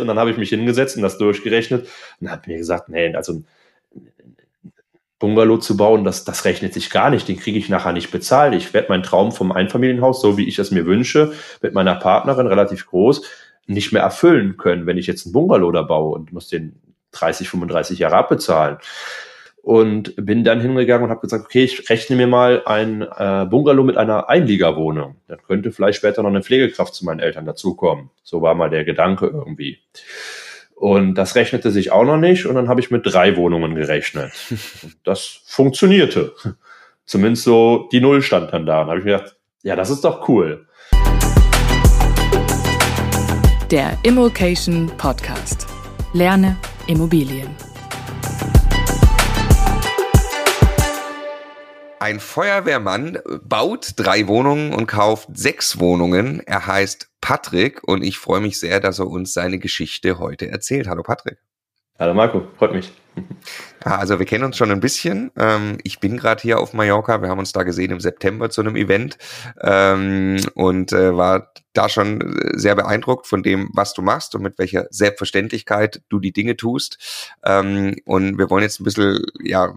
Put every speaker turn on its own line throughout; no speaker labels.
Und dann habe ich mich hingesetzt und das durchgerechnet und habe mir gesagt, nee, also ein Bungalow zu bauen, das, das rechnet sich gar nicht. Den kriege ich nachher nicht bezahlt. Ich werde meinen Traum vom Einfamilienhaus, so wie ich es mir wünsche, mit meiner Partnerin relativ groß, nicht mehr erfüllen können, wenn ich jetzt einen Bungalow da baue und muss den 30, 35 Jahre abbezahlen. Und bin dann hingegangen und habe gesagt, okay, ich rechne mir mal ein äh, Bungalow mit einer Einliegerwohnung. Dann könnte vielleicht später noch eine Pflegekraft zu meinen Eltern dazukommen. So war mal der Gedanke irgendwie. Und das rechnete sich auch noch nicht. Und dann habe ich mit drei Wohnungen gerechnet. das funktionierte. Zumindest so die Null stand dann da. Und habe ich mir gedacht, ja, das ist doch cool.
Der Immokation Podcast. Lerne Immobilien.
Ein Feuerwehrmann baut drei Wohnungen und kauft sechs Wohnungen. Er heißt Patrick und ich freue mich sehr, dass er uns seine Geschichte heute erzählt. Hallo Patrick.
Hallo Marco, freut mich.
Also wir kennen uns schon ein bisschen. Ähm, ich bin gerade hier auf Mallorca. Wir haben uns da gesehen im September zu einem Event ähm, und äh, war da schon sehr beeindruckt von dem, was du machst und mit welcher Selbstverständlichkeit du die Dinge tust. Ähm, und wir wollen jetzt ein bisschen ja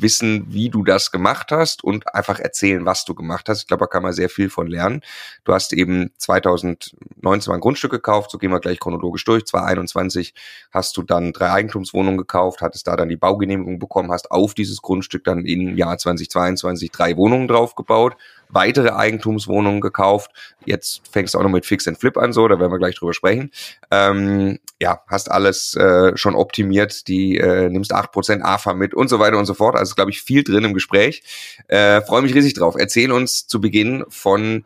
wissen, wie du das gemacht hast und einfach erzählen, was du gemacht hast. Ich glaube, da kann man sehr viel von lernen. Du hast eben 2019 ein Grundstück gekauft, so gehen wir gleich chronologisch durch. 2021 hast du dann drei Eigentumswohnungen gekauft, hattest da dann die Baugenehmigung bekommen, hast auf dieses Grundstück dann im Jahr 2022 drei Wohnungen draufgebaut weitere Eigentumswohnungen gekauft. Jetzt fängst du auch noch mit Fix and Flip an, so, da werden wir gleich drüber sprechen. Ähm, ja, hast alles äh, schon optimiert, die äh, nimmst acht Prozent AFA mit und so weiter und so fort. Also glaube ich viel drin im Gespräch. Äh, Freue mich riesig drauf. Erzähl uns zu Beginn von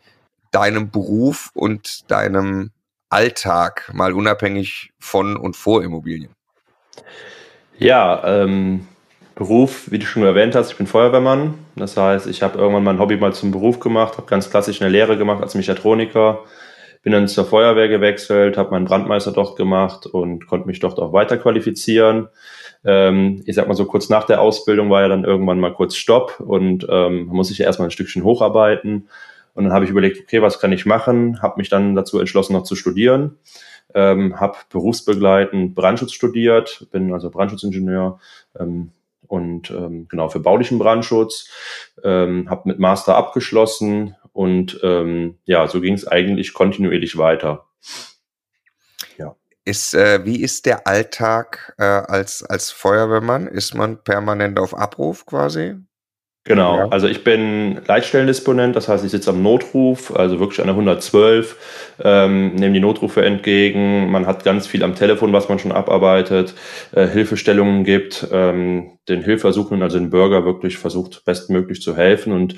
deinem Beruf und deinem Alltag, mal unabhängig von und vor Immobilien.
Ja, ähm, Beruf, wie du schon erwähnt hast, ich bin Feuerwehrmann. Das heißt, ich habe irgendwann mein Hobby mal zum Beruf gemacht, habe ganz klassisch eine Lehre gemacht als Mechatroniker, bin dann zur Feuerwehr gewechselt, habe meinen Brandmeister dort gemacht und konnte mich dort auch weiter qualifizieren. Ähm, ich sag mal so, kurz nach der Ausbildung war ja dann irgendwann mal kurz Stopp und ähm, muss sich ja erstmal ein Stückchen hocharbeiten. Und dann habe ich überlegt, okay, was kann ich machen? Habe mich dann dazu entschlossen, noch zu studieren. Ähm, habe berufsbegleitend Brandschutz studiert, bin also Brandschutzingenieur, ähm, und ähm, genau für baulichen Brandschutz, ähm, habe mit Master abgeschlossen und ähm, ja, so ging es eigentlich kontinuierlich weiter.
Ja. Ist, äh, wie ist der Alltag äh, als, als Feuerwehrmann? Ist man permanent auf Abruf quasi?
Genau, ja. also ich bin Leitstellendisponent, das heißt, ich sitze am Notruf, also wirklich an der 112, ähm, nehme die Notrufe entgegen. Man hat ganz viel am Telefon, was man schon abarbeitet, äh, Hilfestellungen gibt, ähm, den Hilfesuchenden, also den Bürger wirklich versucht, bestmöglich zu helfen und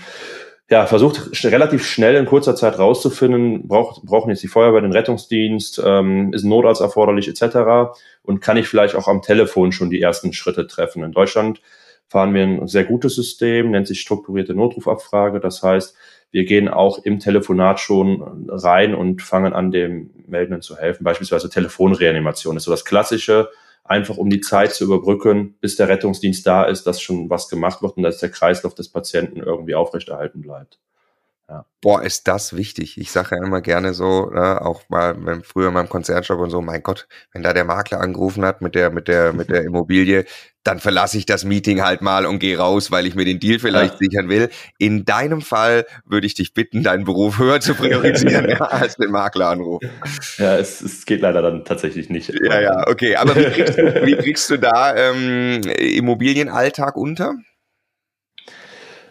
ja, versucht relativ schnell in kurzer Zeit rauszufinden, braucht, brauchen jetzt die Feuerwehr den Rettungsdienst, ähm, ist ein Notarzt erforderlich etc. Und kann ich vielleicht auch am Telefon schon die ersten Schritte treffen. In Deutschland fahren wir ein sehr gutes System, nennt sich strukturierte Notrufabfrage. Das heißt, wir gehen auch im Telefonat schon rein und fangen an, dem Meldenden zu helfen. Beispielsweise Telefonreanimation ist so das Klassische, einfach um die Zeit zu überbrücken, bis der Rettungsdienst da ist, dass schon was gemacht wird und dass der Kreislauf des Patienten irgendwie aufrechterhalten bleibt.
Ja. Boah, ist das wichtig. Ich sage ja immer gerne so, ne, auch mal wenn früher in meinem Konzernshop und so, mein Gott, wenn da der Makler angerufen hat mit der, mit der, mit der Immobilie, dann verlasse ich das Meeting halt mal und gehe raus, weil ich mir den Deal vielleicht ja. sichern will. In deinem Fall würde ich dich bitten, deinen Beruf höher zu priorisieren ja, als den Makleranruf.
Ja, es, es geht leider dann tatsächlich nicht.
Ja, ja, okay. Aber wie kriegst du, wie kriegst du da ähm, Immobilienalltag unter?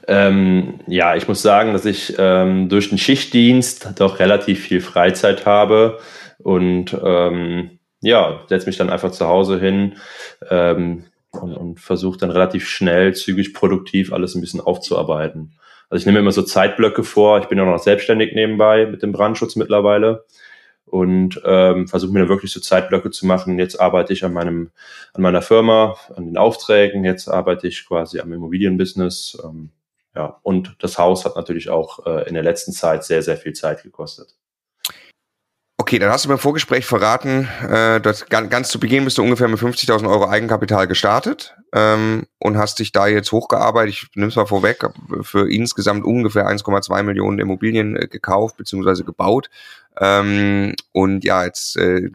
Ähm, ja, ich muss sagen, dass ich ähm, durch den Schichtdienst doch relativ viel Freizeit habe und ähm, ja, setze mich dann einfach zu Hause hin ähm, und, und versuche dann relativ schnell, zügig, produktiv alles ein bisschen aufzuarbeiten. Also ich nehme immer so Zeitblöcke vor. Ich bin ja noch selbstständig nebenbei mit dem Brandschutz mittlerweile und ähm, versuche mir dann wirklich so Zeitblöcke zu machen. Jetzt arbeite ich an meinem, an meiner Firma, an den Aufträgen. Jetzt arbeite ich quasi am Immobilienbusiness. Ähm, ja, und das Haus hat natürlich auch äh, in der letzten Zeit sehr, sehr viel Zeit gekostet.
Okay, dann hast du beim Vorgespräch verraten, äh, dass ganz, ganz zu Beginn bist du ungefähr mit 50.000 Euro Eigenkapital gestartet ähm, und hast dich da jetzt hochgearbeitet. Ich nehme es mal vorweg, für insgesamt ungefähr 1,2 Millionen Immobilien äh, gekauft bzw. gebaut. Ähm, und ja, jetzt äh,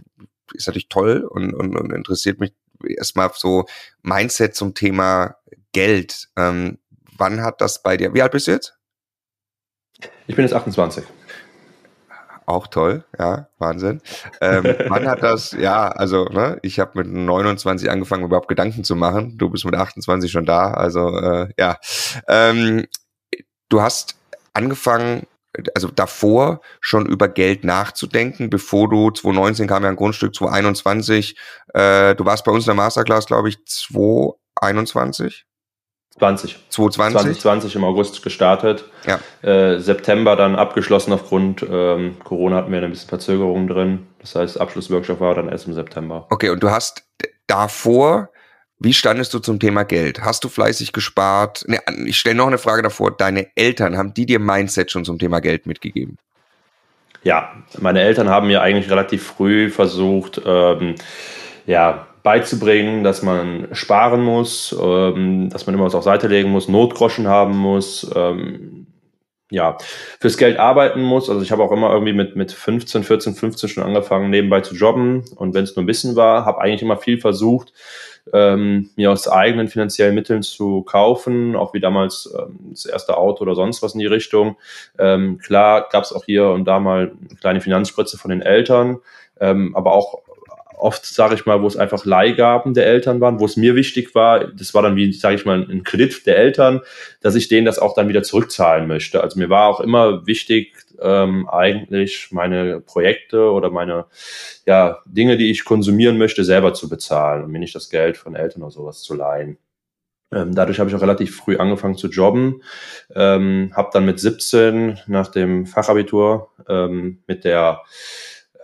ist natürlich toll und, und, und interessiert mich erstmal so Mindset zum Thema Geld. Ähm, wann hat das bei dir, wie alt bist du jetzt?
Ich bin jetzt 28.
Auch toll, ja, Wahnsinn. Ähm, wann hat das, ja, also ne, ich habe mit 29 angefangen, überhaupt Gedanken zu machen. Du bist mit 28 schon da, also äh, ja. Ähm, du hast angefangen, also davor schon über Geld nachzudenken, bevor du 2019 kam ja ein Grundstück, 2021, äh, du warst bei uns in der Masterclass, glaube ich, 2021?
20.
2020?
2020 im August gestartet. Ja. Äh, September dann abgeschlossen aufgrund ähm, Corona hatten wir ein bisschen Verzögerungen drin. Das heißt, Abschlussworkshop war dann erst im September.
Okay, und du hast davor, wie standest du zum Thema Geld? Hast du fleißig gespart? Ne, ich stelle noch eine Frage davor. Deine Eltern, haben die dir Mindset schon zum Thema Geld mitgegeben?
Ja, meine Eltern haben mir eigentlich relativ früh versucht, ähm, ja, beizubringen, dass man sparen muss, ähm, dass man immer was auf Seite legen muss, Notgroschen haben muss, ähm, ja, fürs Geld arbeiten muss. Also ich habe auch immer irgendwie mit, mit 15, 14, 15 schon angefangen, nebenbei zu jobben. Und wenn es nur ein bisschen war, habe eigentlich immer viel versucht, ähm, mir aus eigenen finanziellen Mitteln zu kaufen, auch wie damals ähm, das erste Auto oder sonst was in die Richtung. Ähm, klar gab es auch hier und da mal eine kleine Finanzspritze von den Eltern, ähm, aber auch oft, sage ich mal, wo es einfach Leihgaben der Eltern waren, wo es mir wichtig war, das war dann wie, sage ich mal, ein Kredit der Eltern, dass ich denen das auch dann wieder zurückzahlen möchte. Also mir war auch immer wichtig, ähm, eigentlich meine Projekte oder meine ja, Dinge, die ich konsumieren möchte, selber zu bezahlen und mir nicht das Geld von Eltern oder sowas zu leihen. Ähm, dadurch habe ich auch relativ früh angefangen zu jobben, ähm, habe dann mit 17 nach dem Fachabitur ähm, mit der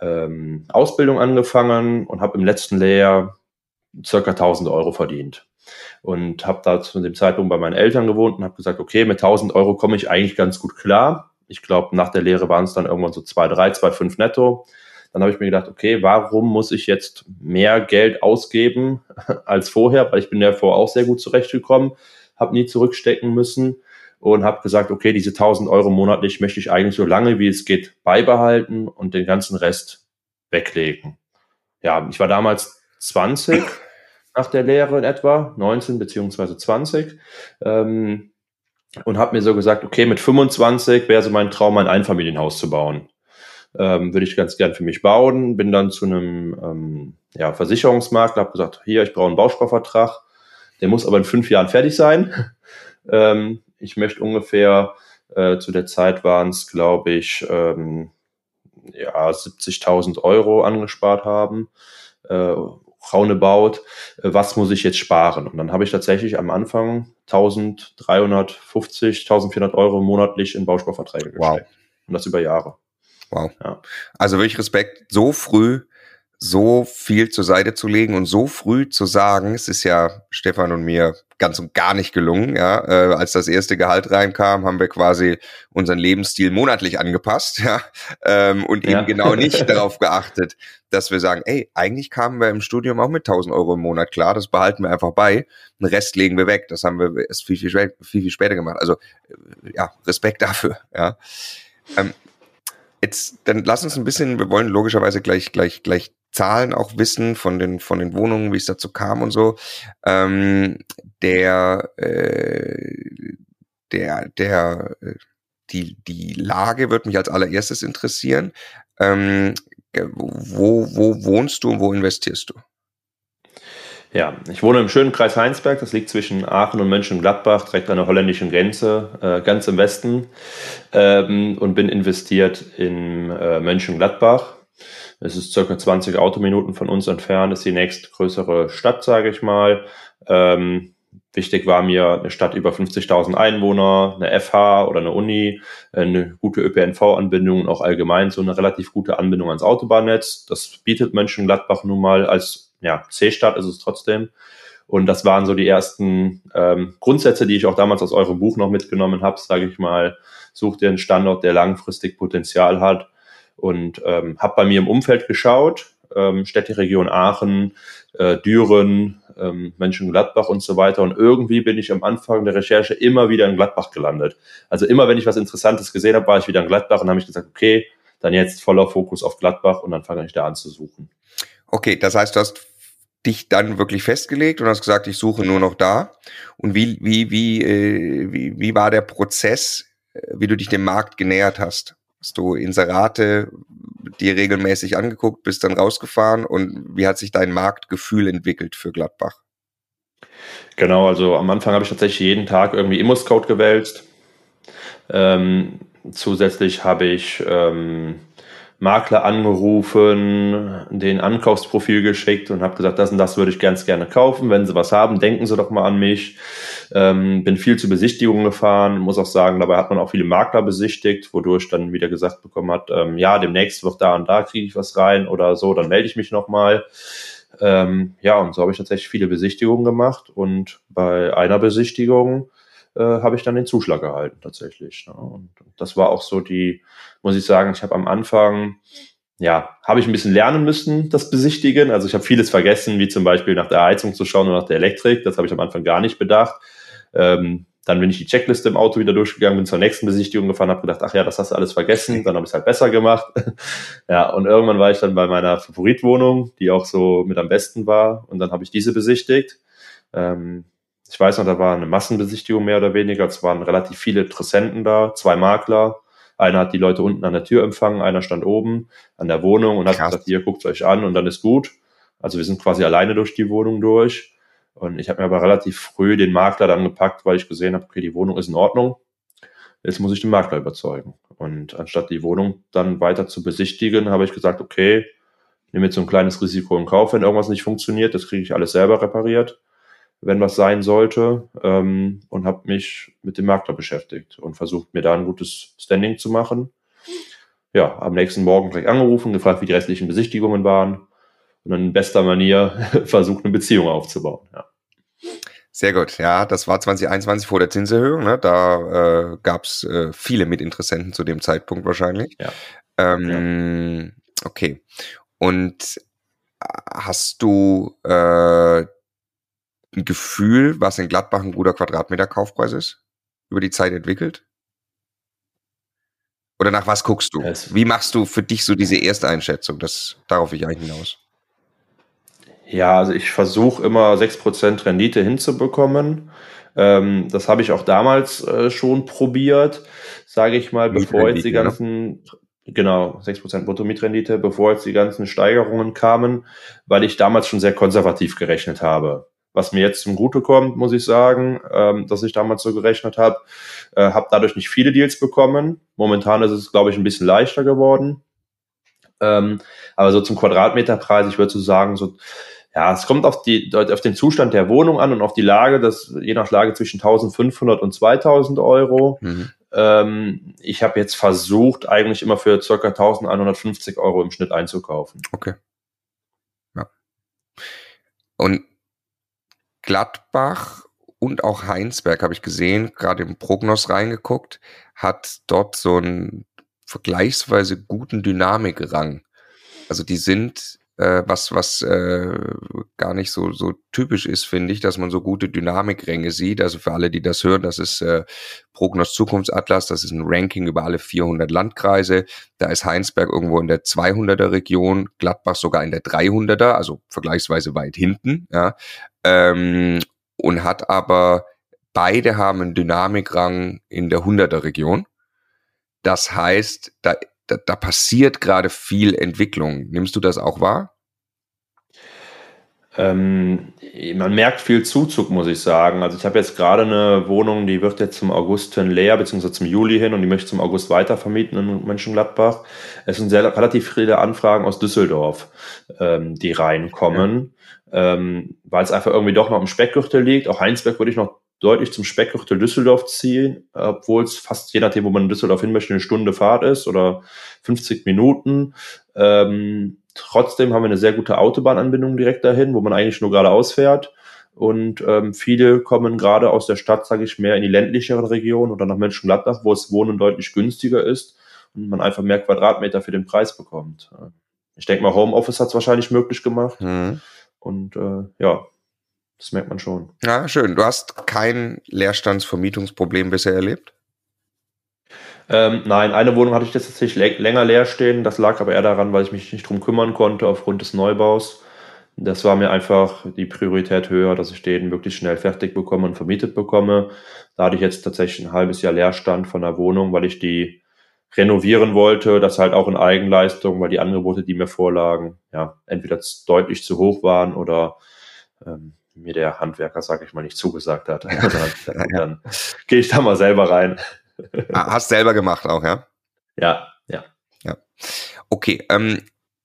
ähm, Ausbildung angefangen und habe im letzten Lehrjahr circa 1000 Euro verdient. Und habe da zu dem Zeitpunkt bei meinen Eltern gewohnt und habe gesagt, okay, mit 1000 Euro komme ich eigentlich ganz gut klar. Ich glaube, nach der Lehre waren es dann irgendwann so 2,3, 2,5 netto. Dann habe ich mir gedacht, okay, warum muss ich jetzt mehr Geld ausgeben als vorher? Weil ich bin ja vorher auch sehr gut zurechtgekommen, habe nie zurückstecken müssen und habe gesagt, okay, diese 1000 Euro monatlich möchte ich eigentlich so lange wie es geht beibehalten und den ganzen Rest weglegen. Ja, ich war damals 20 nach der Lehre in etwa, 19 beziehungsweise 20. Ähm, und habe mir so gesagt, okay, mit 25 wäre so mein Traum, ein Einfamilienhaus zu bauen. Ähm, würde ich ganz gern für mich bauen. Bin dann zu einem ähm, ja, Versicherungsmakler, habe gesagt, hier, ich brauche einen Bausparvertrag. Der muss aber in fünf Jahren fertig sein. ähm, ich möchte ungefähr, äh, zu der Zeit waren es, glaube ich, ähm, ja, 70.000 Euro angespart haben. Äh, roundabout, äh, was muss ich jetzt sparen? Und dann habe ich tatsächlich am Anfang 1350, 1400 Euro monatlich in Bausparverträge gesteckt. Wow. Und das über Jahre.
Wow. Ja. Also wirklich Respekt, so früh so viel zur Seite zu legen und so früh zu sagen, es ist ja Stefan und mir ganz und gar nicht gelungen. Ja, äh, als das erste Gehalt reinkam, haben wir quasi unseren Lebensstil monatlich angepasst, ja, ähm, und ja. eben genau nicht darauf geachtet, dass wir sagen, ey, eigentlich kamen wir im Studium auch mit 1000 Euro im Monat klar, das behalten wir einfach bei, den Rest legen wir weg. Das haben wir erst viel viel, viel, viel später gemacht. Also ja, Respekt dafür. Ja. Ähm, Jetzt, dann lass uns ein bisschen, wir wollen logischerweise gleich, gleich, gleich Zahlen auch wissen von den, von den Wohnungen, wie es dazu kam und so. Ähm, der, äh, der, der, die, die Lage wird mich als allererstes interessieren. Ähm, wo, wo wohnst du und wo investierst du?
Ja, ich wohne im schönen Kreis Heinsberg, das liegt zwischen Aachen und Mönchengladbach, direkt an der holländischen Grenze, äh, ganz im Westen, ähm, und bin investiert in äh, Mönchengladbach. Es ist circa 20 Autominuten von uns entfernt, ist die nächstgrößere Stadt, sage ich mal. Ähm, wichtig war mir eine Stadt über 50.000 Einwohner, eine FH oder eine Uni, eine gute ÖPNV-Anbindung und auch allgemein so eine relativ gute Anbindung ans Autobahnnetz. Das bietet Mönchengladbach nun mal als ja, C-Stadt ist es trotzdem. Und das waren so die ersten ähm, Grundsätze, die ich auch damals aus eurem Buch noch mitgenommen habe, sage ich mal. Such dir einen Standort, der langfristig Potenzial hat. Und ähm, habe bei mir im Umfeld geschaut, ähm, Städteregion Aachen, äh, Düren, ähm, Mönchengladbach und so weiter. Und irgendwie bin ich am Anfang der Recherche immer wieder in Gladbach gelandet. Also immer, wenn ich was Interessantes gesehen habe, war ich wieder in Gladbach und habe ich gesagt, okay, dann jetzt voller Fokus auf Gladbach und dann fange ich da an zu suchen.
Okay, das heißt, du hast dich dann wirklich festgelegt und hast gesagt, ich suche nur noch da. Und wie, wie, wie, äh, wie, wie war der Prozess, äh, wie du dich dem Markt genähert hast? Hast du Inserate dir regelmäßig angeguckt, bist dann rausgefahren und wie hat sich dein Marktgefühl entwickelt für Gladbach?
Genau, also am Anfang habe ich tatsächlich jeden Tag irgendwie Immo-Scout gewälzt. Ähm, zusätzlich habe ich ähm, Makler angerufen, den Ankaufsprofil geschickt und habe gesagt, das und das würde ich ganz gerne kaufen. Wenn Sie was haben, denken Sie doch mal an mich. Ähm, bin viel zu Besichtigungen gefahren, muss auch sagen, dabei hat man auch viele Makler besichtigt, wodurch dann wieder gesagt bekommen hat, ähm, ja, demnächst wird da und da kriege ich was rein oder so, dann melde ich mich nochmal. Ähm, ja, und so habe ich tatsächlich viele Besichtigungen gemacht und bei einer Besichtigung äh, habe ich dann den Zuschlag gehalten tatsächlich. Ne? Und das war auch so die, muss ich sagen, ich habe am Anfang, ja, habe ich ein bisschen lernen müssen, das Besichtigen. Also ich habe vieles vergessen, wie zum Beispiel nach der Heizung zu schauen oder nach der Elektrik. Das habe ich am Anfang gar nicht bedacht. Ähm, dann bin ich die Checkliste im Auto wieder durchgegangen, bin zur nächsten Besichtigung gefahren, habe gedacht, ach ja, das hast du alles vergessen, dann habe ich es halt besser gemacht. ja, und irgendwann war ich dann bei meiner Favoritwohnung, die auch so mit am besten war, und dann habe ich diese besichtigt. Ähm, ich weiß noch, da war eine Massenbesichtigung mehr oder weniger. Es waren relativ viele Interessenten da, zwei Makler. Einer hat die Leute unten an der Tür empfangen, einer stand oben an der Wohnung und hat Krass. gesagt, hier guckt euch an und dann ist gut. Also wir sind quasi alleine durch die Wohnung durch. Und ich habe mir aber relativ früh den Makler dann gepackt, weil ich gesehen habe, okay, die Wohnung ist in Ordnung. Jetzt muss ich den Makler überzeugen. Und anstatt die Wohnung dann weiter zu besichtigen, habe ich gesagt, okay, nehme jetzt so ein kleines Risiko in Kauf, wenn irgendwas nicht funktioniert. Das kriege ich alles selber repariert wenn was sein sollte, ähm, und habe mich mit dem Makler beschäftigt und versucht, mir da ein gutes Standing zu machen. Ja, am nächsten Morgen gleich angerufen, gefragt, wie die restlichen Besichtigungen waren und dann in bester Manier versucht, eine Beziehung aufzubauen. Ja.
Sehr gut, ja, das war 2021 vor der Zinserhöhung, ne? da äh, gab es äh, viele Mitinteressenten zu dem Zeitpunkt wahrscheinlich. Ja. Ähm, ja. Okay, und äh, hast du äh, ein Gefühl, was in Gladbach ein guter Quadratmeter Kaufpreis ist? Über die Zeit entwickelt? Oder nach was guckst du? Wie machst du für dich so diese erste Einschätzung? Das, darauf ich eigentlich hinaus.
Ja, also ich versuche immer 6% Rendite hinzubekommen. Ähm, das habe ich auch damals äh, schon probiert, sage ich mal, bevor jetzt die ne? ganzen, ne? genau, 6% Bruttomietrendite, bevor jetzt die ganzen Steigerungen kamen, weil ich damals schon sehr konservativ gerechnet habe was mir jetzt zum Gute kommt, muss ich sagen, ähm, dass ich damals so gerechnet habe. Äh, habe dadurch nicht viele Deals bekommen. Momentan ist es, glaube ich, ein bisschen leichter geworden. Ähm, aber so zum Quadratmeterpreis, ich würde so sagen, so, ja, es kommt auf, die, auf den Zustand der Wohnung an und auf die Lage, das je nach Lage zwischen 1500 und 2000 Euro. Mhm. Ähm, ich habe jetzt versucht, eigentlich immer für circa 1150 Euro im Schnitt einzukaufen.
Okay. Ja. Und Gladbach und auch Heinsberg habe ich gesehen, gerade im Prognos reingeguckt, hat dort so einen vergleichsweise guten Dynamikrang. Also die sind äh, was, was äh, gar nicht so, so typisch ist, finde ich, dass man so gute Dynamikränge sieht. Also für alle, die das hören, das ist äh, Prognos Zukunftsatlas, das ist ein Ranking über alle 400 Landkreise. Da ist Heinsberg irgendwo in der 200er Region, Gladbach sogar in der 300er, also vergleichsweise weit hinten. Ja. Ähm, und hat aber, beide haben einen Dynamikrang in der 100er Region. Das heißt, da da, da passiert gerade viel Entwicklung. Nimmst du das auch wahr?
Ähm, man merkt viel Zuzug, muss ich sagen. Also ich habe jetzt gerade eine Wohnung, die wird jetzt zum August hin leer, beziehungsweise zum Juli hin und die möchte ich zum August weiter vermieten in Mönchengladbach. Es sind sehr, relativ viele Anfragen aus Düsseldorf, ähm, die reinkommen. Ähm, weil es einfach irgendwie doch noch im Speckgürtel liegt. Auch Heinsberg würde ich noch deutlich zum Speckgürtel Düsseldorf ziehen, obwohl es fast je nachdem, wo man in Düsseldorf hin möchte, eine Stunde Fahrt ist oder 50 Minuten. Ähm, trotzdem haben wir eine sehr gute Autobahnanbindung direkt dahin, wo man eigentlich nur geradeaus fährt. Und ähm, viele kommen gerade aus der Stadt, sage ich, mehr in die ländlicheren Regionen oder nach Mönchengladbach, wo es Wohnen deutlich günstiger ist und man einfach mehr Quadratmeter für den Preis bekommt. Ich denke mal, Homeoffice hat es wahrscheinlich möglich gemacht. Mhm. Und äh, ja, das merkt man schon.
Ja, schön. Du hast kein Leerstandsvermietungsproblem bisher erlebt?
Ähm, nein, eine Wohnung hatte ich jetzt tatsächlich länger leer stehen. Das lag aber eher daran, weil ich mich nicht drum kümmern konnte aufgrund des Neubaus. Das war mir einfach die Priorität höher, dass ich den wirklich schnell fertig bekomme und vermietet bekomme. Da hatte ich jetzt tatsächlich ein halbes Jahr Leerstand von der Wohnung, weil ich die renovieren wollte. Das halt auch in Eigenleistung, weil die Angebote, die mir vorlagen, ja, entweder deutlich zu hoch waren oder ähm, mir der Handwerker, sag ich mal, nicht zugesagt hat. dann, dann, dann gehe ich da mal selber rein.
Ah, hast selber gemacht auch, ja?
Ja, ja.
Ja. Okay, ähm,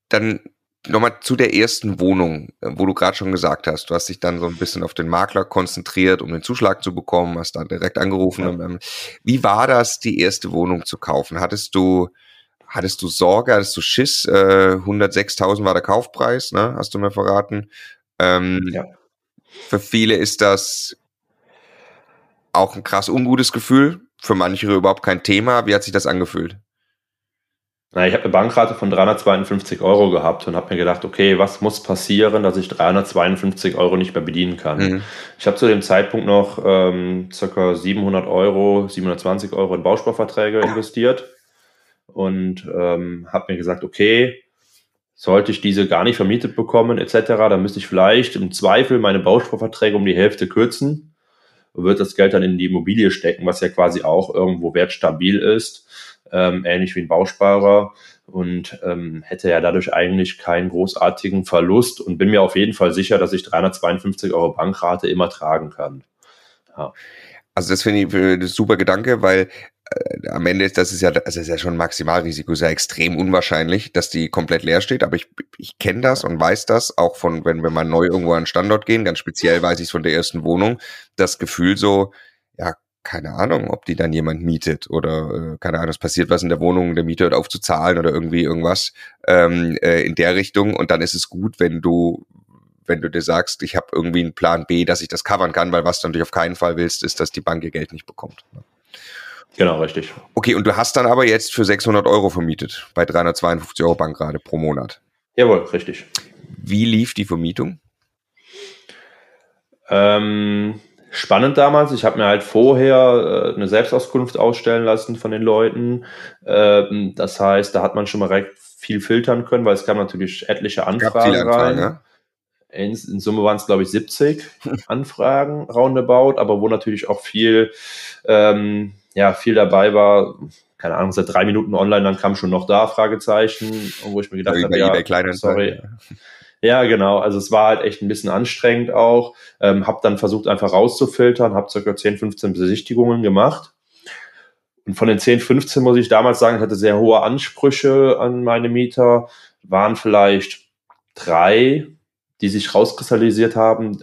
dann nochmal zu der ersten Wohnung, äh, wo du gerade schon gesagt hast, du hast dich dann so ein bisschen auf den Makler konzentriert, um den Zuschlag zu bekommen, hast dann direkt angerufen. Ja. Wie war das, die erste Wohnung zu kaufen? Hattest du, hattest du Sorge, hattest du Schiss? Äh, 106.000 war der Kaufpreis, ne? Hast du mir verraten. Ähm, ja. Für viele ist das auch ein krass ungutes Gefühl, für manche überhaupt kein Thema. Wie hat sich das angefühlt?
Na, ich habe eine Bankrate von 352 Euro gehabt und habe mir gedacht, okay, was muss passieren, dass ich 352 Euro nicht mehr bedienen kann? Mhm. Ich habe zu dem Zeitpunkt noch ähm, ca. 700 Euro, 720 Euro in Bausparverträge investiert und ähm, habe mir gesagt, okay, sollte ich diese gar nicht vermietet bekommen etc., dann müsste ich vielleicht im Zweifel meine Bausparverträge um die Hälfte kürzen und würde das Geld dann in die Immobilie stecken, was ja quasi auch irgendwo wertstabil ist ähm, ähnlich wie ein Bausparer und ähm, hätte ja dadurch eigentlich keinen großartigen Verlust und bin mir auf jeden Fall sicher, dass ich 352 Euro Bankrate immer tragen kann.
Ja. Also das finde ich ein super Gedanke, weil äh, am Ende ist das ist ja, das ist ja schon Maximalrisiko, ist ja extrem unwahrscheinlich, dass die komplett leer steht. Aber ich, ich kenne das und weiß das auch von, wenn wir mal neu irgendwo an den Standort gehen, ganz speziell weiß ich es von der ersten Wohnung, das Gefühl so, ja, keine Ahnung, ob die dann jemand mietet oder äh, keine Ahnung, es passiert was in der Wohnung, der Mieter hört auf zu zahlen oder irgendwie irgendwas ähm, äh, in der Richtung und dann ist es gut, wenn du wenn du dir sagst, ich habe irgendwie einen Plan B, dass ich das covern kann, weil was du natürlich auf keinen Fall willst, ist, dass die Bank ihr Geld nicht bekommt.
Genau, richtig.
Okay, und du hast dann aber jetzt für 600 Euro vermietet, bei 352 Euro Bankrate pro Monat.
Jawohl, richtig.
Wie lief die Vermietung?
Ähm, spannend damals. Ich habe mir halt vorher äh, eine Selbstauskunft ausstellen lassen von den Leuten. Ähm, das heißt, da hat man schon mal recht viel filtern können, weil es kam natürlich etliche Anfragen rein. Ja? In, in, Summe waren es, glaube ich, 70 Anfragen roundabout, aber wo natürlich auch viel, ähm, ja, viel dabei war. Keine Ahnung, seit drei Minuten online, dann kam schon noch da, Fragezeichen, wo ich mir gedacht habe, ja, sorry. Ja, genau. Also es war halt echt ein bisschen anstrengend auch. Ähm, habe dann versucht einfach rauszufiltern, habe circa 10, 15 Besichtigungen gemacht. Und von den 10, 15 muss ich damals sagen, ich hatte sehr hohe Ansprüche an meine Mieter, waren vielleicht drei, die sich rauskristallisiert haben.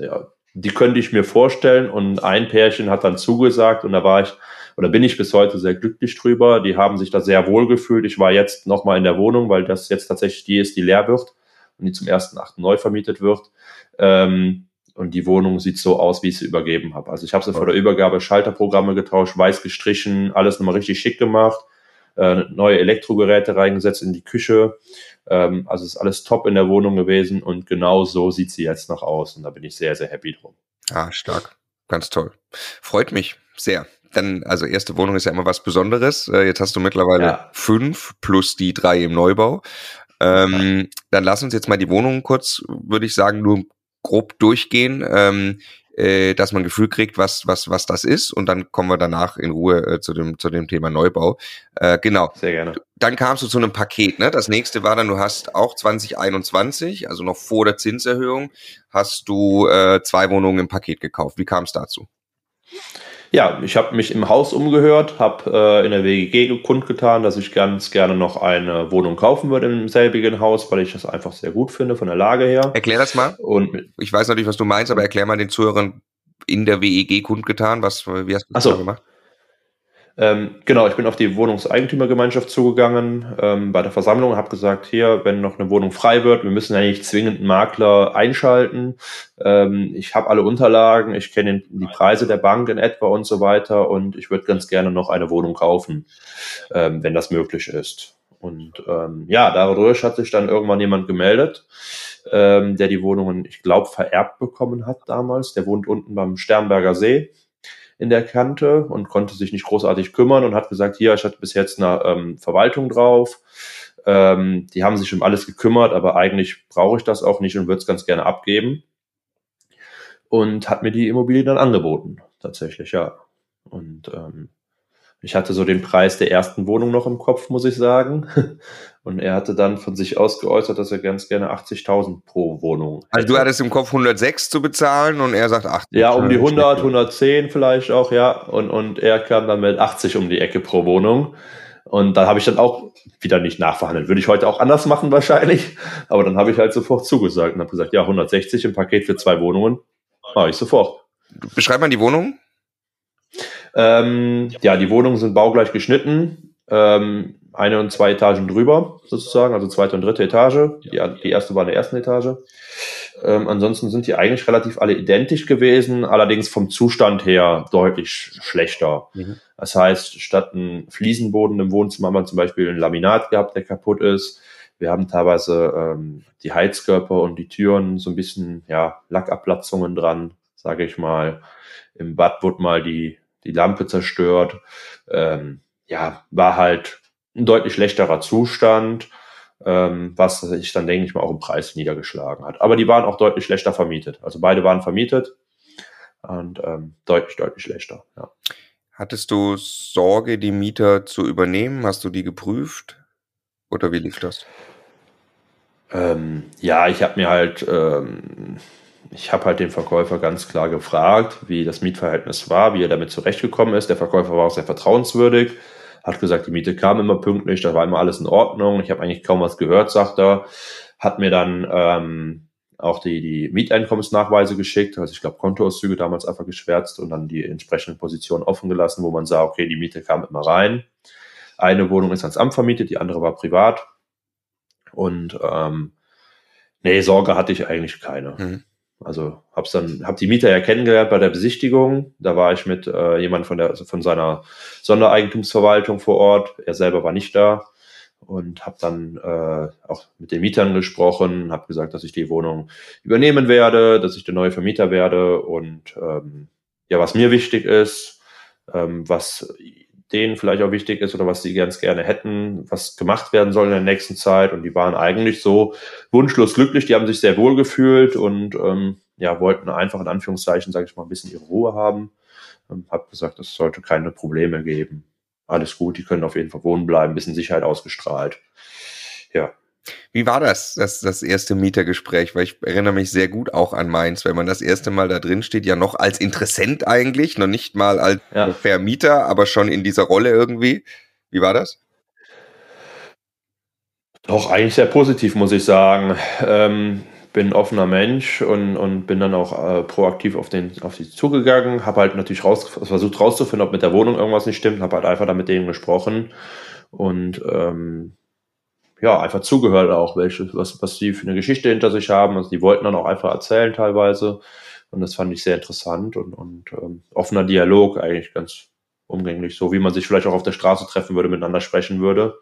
Die könnte ich mir vorstellen und ein Pärchen hat dann zugesagt und da war ich oder bin ich bis heute sehr glücklich drüber. Die haben sich da sehr wohl gefühlt. Ich war jetzt nochmal in der Wohnung, weil das jetzt tatsächlich die ist, die leer wird und die zum ersten Achten neu vermietet wird. Ähm, und die Wohnung sieht so aus, wie ich sie übergeben habe. Also ich habe sie vor der Übergabe Schalterprogramme getauscht, weiß gestrichen, alles nochmal richtig schick gemacht, äh, neue Elektrogeräte reingesetzt in die Küche. Ähm, also ist alles top in der Wohnung gewesen und genau so sieht sie jetzt noch aus. Und da bin ich sehr, sehr happy drum.
Ah, stark. Ganz toll. Freut mich sehr. Dann, also erste Wohnung ist ja immer was Besonderes. Äh, jetzt hast du mittlerweile ja. fünf plus die drei im Neubau. Ähm, dann lass uns jetzt mal die Wohnung kurz, würde ich sagen, nur grob durchgehen, ähm, äh, dass man ein Gefühl kriegt, was, was, was das ist. Und dann kommen wir danach in Ruhe äh, zu, dem, zu dem Thema Neubau. Äh, genau.
Sehr gerne.
Dann kamst du zu einem Paket. Ne? Das nächste war dann, du hast auch 2021, also noch vor der Zinserhöhung, hast du äh, zwei Wohnungen im Paket gekauft. Wie kam es dazu?
Ja, ich habe mich im Haus umgehört, habe äh, in der WGG kundgetan, dass ich ganz gerne noch eine Wohnung kaufen würde im selbigen Haus, weil ich das einfach sehr gut finde von der Lage her.
Erklär das mal. Und ich weiß natürlich, was du meinst, aber erklär mal den Zuhörern in der WEG kundgetan, was, wie hast du das
so. gemacht? Ähm, genau, ich bin auf die Wohnungseigentümergemeinschaft zugegangen ähm, bei der Versammlung und habe gesagt, hier, wenn noch eine Wohnung frei wird, wir müssen ja nicht zwingend einen Makler einschalten. Ähm, ich habe alle Unterlagen, ich kenne die Preise der Bank in etwa und so weiter und ich würde ganz gerne noch eine Wohnung kaufen, ähm, wenn das möglich ist. Und ähm, ja, dadurch hat sich dann irgendwann jemand gemeldet, ähm, der die Wohnungen, ich glaube, vererbt bekommen hat damals. Der wohnt unten beim Sternberger See in der Kante und konnte sich nicht großartig kümmern und hat gesagt, hier, ich hatte bis jetzt eine ähm, Verwaltung drauf. Ähm, die haben sich um alles gekümmert, aber eigentlich brauche ich das auch nicht und würde es ganz gerne abgeben. Und hat mir die Immobilie dann angeboten, tatsächlich, ja. Und ähm, ich hatte so den Preis der ersten Wohnung noch im Kopf, muss ich sagen. Und er hatte dann von sich aus geäußert, dass er ganz gerne 80.000 pro Wohnung.
Hätte. Also du hattest im Kopf 106 zu bezahlen und er sagt 80.
Ja, um die 100, 110 vielleicht auch, ja. Und, und er kam dann mit 80 um die Ecke pro Wohnung. Und da habe ich dann auch wieder nicht nachverhandelt. Würde ich heute auch anders machen wahrscheinlich. Aber dann habe ich halt sofort zugesagt und habe gesagt, ja, 160 im Paket für zwei Wohnungen. Mache ich sofort.
Beschreib mal die Wohnung.
Ähm, ja, die Wohnungen sind baugleich geschnitten. Ähm, eine und zwei Etagen drüber, sozusagen, also zweite und dritte Etage. Die, die erste war in der ersten Etage. Ähm, ansonsten sind die eigentlich relativ alle identisch gewesen, allerdings vom Zustand her deutlich schlechter. Mhm. Das heißt, statt einem Fliesenboden im Wohnzimmer haben wir zum Beispiel ein Laminat gehabt, der kaputt ist. Wir haben teilweise ähm, die Heizkörper und die Türen so ein bisschen ja, Lackablatzungen dran, sage ich mal. Im Bad wurde mal die, die Lampe zerstört. Ähm, ja, war halt ein deutlich schlechterer Zustand, ähm, was sich dann, denke ich mal, auch im Preis niedergeschlagen hat. Aber die waren auch deutlich schlechter vermietet. Also beide waren vermietet und ähm, deutlich, deutlich schlechter. Ja.
Hattest du Sorge, die Mieter zu übernehmen? Hast du die geprüft? Oder wie lief das?
Ähm, ja, ich habe mir halt, ähm, ich habe halt den Verkäufer ganz klar gefragt, wie das Mietverhältnis war, wie er damit zurechtgekommen ist. Der Verkäufer war auch sehr vertrauenswürdig hat gesagt, die Miete kam immer pünktlich, da war immer alles in Ordnung. Ich habe eigentlich kaum was gehört, sagt er. Hat mir dann ähm, auch die, die Mieteinkommensnachweise geschickt, also ich glaube Kontoauszüge damals einfach geschwärzt und dann die entsprechenden Positionen offen gelassen, wo man sah, okay, die Miete kam immer rein. Eine Wohnung ist ans Amt vermietet, die andere war privat. Und ähm, nee, Sorge hatte ich eigentlich keine. Mhm. Also hab's dann, hab die Mieter ja kennengelernt bei der Besichtigung. Da war ich mit äh, jemand von der, von seiner Sondereigentumsverwaltung vor Ort. Er selber war nicht da und habe dann äh, auch mit den Mietern gesprochen, habe gesagt, dass ich die Wohnung übernehmen werde, dass ich der neue Vermieter werde und ähm, ja, was mir wichtig ist, ähm, was denen vielleicht auch wichtig ist oder was sie ganz gerne hätten, was gemacht werden soll in der nächsten Zeit. Und die waren eigentlich so wunschlos glücklich, die haben sich sehr wohl gefühlt und ähm, ja, wollten einfach in Anführungszeichen, sage ich mal, ein bisschen ihre Ruhe haben. Ähm, hab gesagt, es sollte keine Probleme geben. Alles gut, die können auf jeden Fall wohnen bleiben, bisschen Sicherheit ausgestrahlt. Ja,
wie war das, das, das erste Mietergespräch? Weil ich erinnere mich sehr gut auch an Mainz, wenn man das erste Mal da drin steht, ja noch als Interessent eigentlich, noch nicht mal als ja. Vermieter, aber schon in dieser Rolle irgendwie. Wie war das?
Doch, eigentlich sehr positiv, muss ich sagen. Ähm, bin ein offener Mensch und, und bin dann auch äh, proaktiv auf, den, auf sie zugegangen. Habe halt natürlich raus, versucht rauszufinden, ob mit der Wohnung irgendwas nicht stimmt. Habe halt einfach da mit denen gesprochen. Und ähm, ja, einfach zugehört auch, welche, was, was die für eine Geschichte hinter sich haben. Also die wollten dann auch einfach erzählen teilweise. Und das fand ich sehr interessant und, und ähm, offener Dialog eigentlich ganz umgänglich, so wie man sich vielleicht auch auf der Straße treffen würde, miteinander sprechen würde.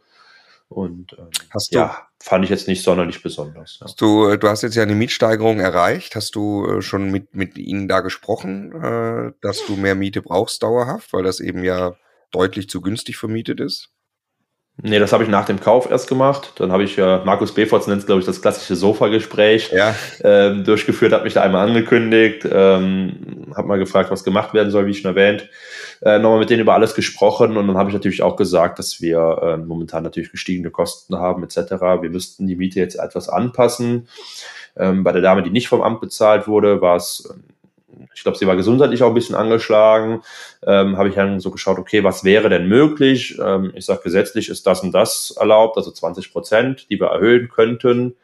Und ähm, hast du, ja, fand ich jetzt nicht sonderlich besonders.
Ja. Hast du, äh, du hast jetzt ja eine Mietsteigerung erreicht. Hast du äh, schon mit, mit ihnen da gesprochen, äh, dass du mehr Miete brauchst dauerhaft, weil das eben ja deutlich zu günstig vermietet ist?
Nee, das habe ich nach dem Kauf erst gemacht. Dann habe ich ja, Markus Beforts nennt es, glaube ich, das klassische Sofa-Gespräch ja. ähm, durchgeführt, hat mich da einmal angekündigt, ähm, habe mal gefragt, was gemacht werden soll, wie schon erwähnt. Äh, nochmal mit denen über alles gesprochen und dann habe ich natürlich auch gesagt, dass wir äh, momentan natürlich gestiegene Kosten haben etc. Wir müssten die Miete jetzt etwas anpassen. Ähm, bei der Dame, die nicht vom Amt bezahlt wurde, war es ich glaube, sie war gesundheitlich auch ein bisschen angeschlagen, ähm, habe ich dann so geschaut, okay, was wäre denn möglich? Ähm, ich sage, gesetzlich ist das und das erlaubt, also 20 Prozent, die wir erhöhen könnten.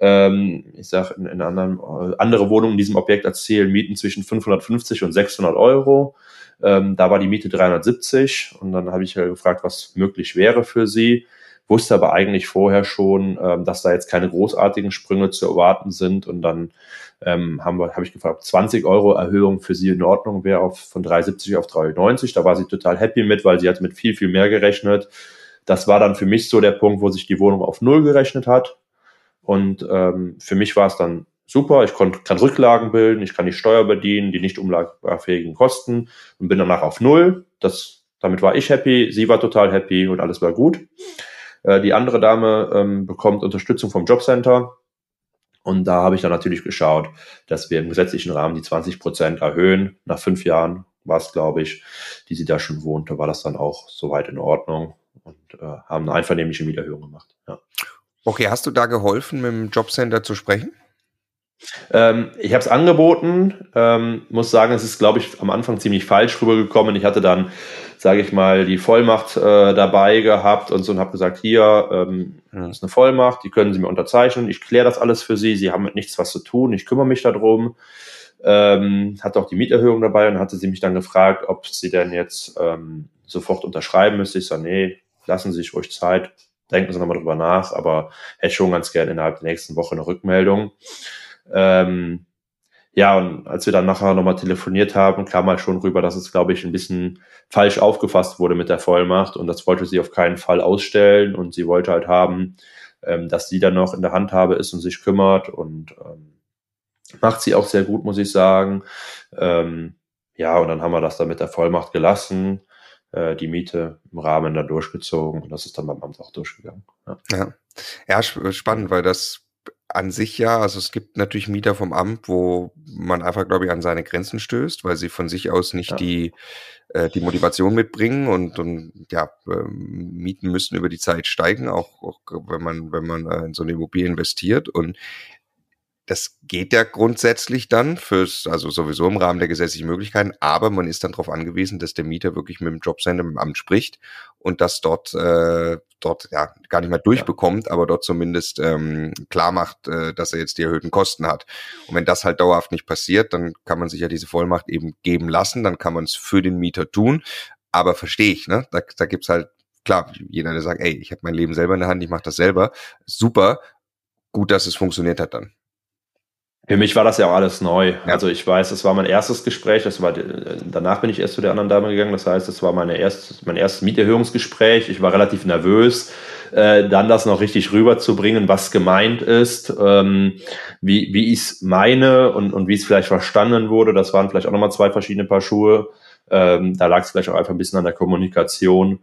Ähm, ich sage, in, in anderen, äh, andere Wohnungen in diesem Objekt erzielen Mieten zwischen 550 und 600 Euro. Ähm, da war die Miete 370 und dann habe ich ja gefragt, was möglich wäre für sie wusste aber eigentlich vorher schon, ähm, dass da jetzt keine großartigen Sprünge zu erwarten sind. Und dann ähm, haben habe ich gefragt, 20 Euro Erhöhung für sie in Ordnung wäre auf von 3,70 auf 3,90. Da war sie total happy mit, weil sie hat mit viel, viel mehr gerechnet. Das war dann für mich so der Punkt, wo sich die Wohnung auf Null gerechnet hat. Und ähm, für mich war es dann super. Ich konnt, kann Rücklagen bilden, ich kann die Steuer bedienen, die nicht umlagefähigen Kosten und bin danach auf Null. Das, damit war ich happy, sie war total happy und alles war gut. Äh, die andere Dame ähm, bekommt Unterstützung vom Jobcenter. Und da habe ich dann natürlich geschaut, dass wir im gesetzlichen Rahmen die 20 Prozent erhöhen. Nach fünf Jahren war es, glaube ich, die sie da schon wohnte, war das dann auch soweit in Ordnung und äh, haben eine einvernehmliche Mieterhöhung gemacht. Ja.
Okay, hast du da geholfen, mit dem Jobcenter zu sprechen?
Ähm, ich habe es angeboten, ähm, muss sagen, es ist, glaube ich, am Anfang ziemlich falsch rübergekommen. Ich hatte dann, sage ich mal, die Vollmacht äh, dabei gehabt und so und habe gesagt, hier ähm, das ist eine Vollmacht, die können Sie mir unterzeichnen, ich kläre das alles für Sie, Sie haben mit nichts was zu tun, ich kümmere mich darum. Ähm, hatte auch die Mieterhöhung dabei und hatte sie mich dann gefragt, ob sie denn jetzt ähm, sofort unterschreiben müsste. Ich sage, nee, lassen Sie sich ruhig Zeit, denken Sie nochmal drüber nach, aber hätte schon ganz gerne innerhalb der nächsten Woche eine Rückmeldung. Ähm, ja, und als wir dann nachher nochmal telefoniert haben, kam halt schon rüber, dass es, glaube ich, ein bisschen falsch aufgefasst wurde mit der Vollmacht und das wollte sie auf keinen Fall ausstellen und sie wollte halt haben, ähm, dass sie dann noch in der Handhabe ist und sich kümmert und ähm, macht sie auch sehr gut, muss ich sagen. Ähm, ja, und dann haben wir das dann mit der Vollmacht gelassen, äh, die Miete im Rahmen dann durchgezogen und das ist dann beim Amt auch durchgegangen.
Ja, ja. ja spannend, weil das an sich ja, also es gibt natürlich Mieter vom Amt, wo man einfach, glaube ich, an seine Grenzen stößt, weil sie von sich aus nicht ja. die, äh, die Motivation mitbringen und, und ja, äh, Mieten müssen über die Zeit steigen, auch, auch wenn man, wenn man äh, in so eine Immobilie investiert. Und das geht ja grundsätzlich dann fürs, also sowieso im Rahmen der gesetzlichen Möglichkeiten, aber man ist dann darauf angewiesen, dass der Mieter wirklich mit dem Jobcenter, mit dem Amt spricht und das dort, äh, dort ja gar nicht mehr durchbekommt, ja. aber dort zumindest ähm, klar macht, äh, dass er jetzt die erhöhten Kosten hat. Und wenn das halt dauerhaft nicht passiert, dann kann man sich ja diese Vollmacht eben geben lassen, dann kann man es für den Mieter tun. Aber verstehe ich, ne? Da, da gibt's halt klar, jeder, der sagt, ey, ich habe mein Leben selber in der Hand, ich mache das selber, super, gut, dass es funktioniert hat dann.
Für mich war das ja auch alles neu. Ja. Also ich weiß, es war mein erstes Gespräch. Das war, danach bin ich erst zu der anderen Dame gegangen. Das heißt, es war meine erste, mein erstes Mieterhöhungsgespräch. Ich war relativ nervös, äh, dann das noch richtig rüberzubringen, was gemeint ist, ähm, wie, wie ich es meine und, und wie es vielleicht verstanden wurde. Das waren vielleicht auch nochmal zwei verschiedene Paar Schuhe. Ähm, da lag es vielleicht auch einfach ein bisschen an der Kommunikation.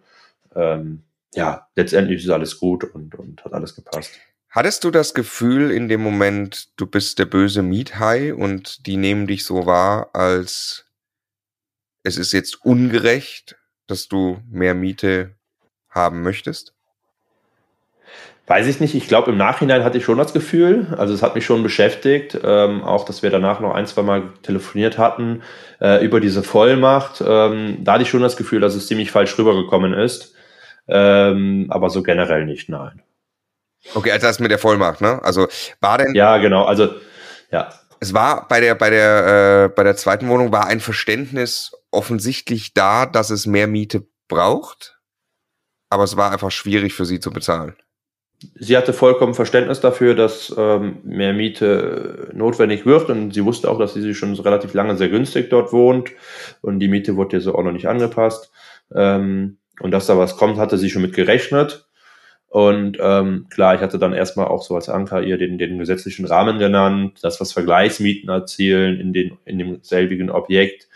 Ähm, ja, letztendlich ist alles gut und, und hat alles gepasst.
Hattest du das Gefühl in dem Moment, du bist der böse Miethai und die nehmen dich so wahr, als es ist jetzt ungerecht, dass du mehr Miete haben möchtest?
Weiß ich nicht. Ich glaube, im Nachhinein hatte ich schon das Gefühl. Also es hat mich schon beschäftigt. Ähm, auch, dass wir danach noch ein, zwei Mal telefoniert hatten äh, über diese Vollmacht. Ähm, da hatte ich schon das Gefühl, dass es ziemlich falsch rübergekommen ist. Ähm, aber so generell nicht, nein.
Okay, also das mit der Vollmacht, ne? Also war denn.
Ja, genau. Also, ja.
Es war bei der, bei der, äh, bei der zweiten Wohnung war ein Verständnis offensichtlich da, dass es mehr Miete braucht, aber es war einfach schwierig für sie zu bezahlen.
Sie hatte vollkommen Verständnis dafür, dass ähm, mehr Miete notwendig wird und sie wusste auch, dass sie schon relativ lange sehr günstig dort wohnt und die Miete wurde ja so auch noch nicht angepasst. Ähm, und dass da was kommt, hatte sie schon mit gerechnet. Und ähm, klar, ich hatte dann erstmal auch so als Anker ihr den, den gesetzlichen Rahmen genannt, das, was Vergleichsmieten erzielen in, den, in dem selbigen Objekt.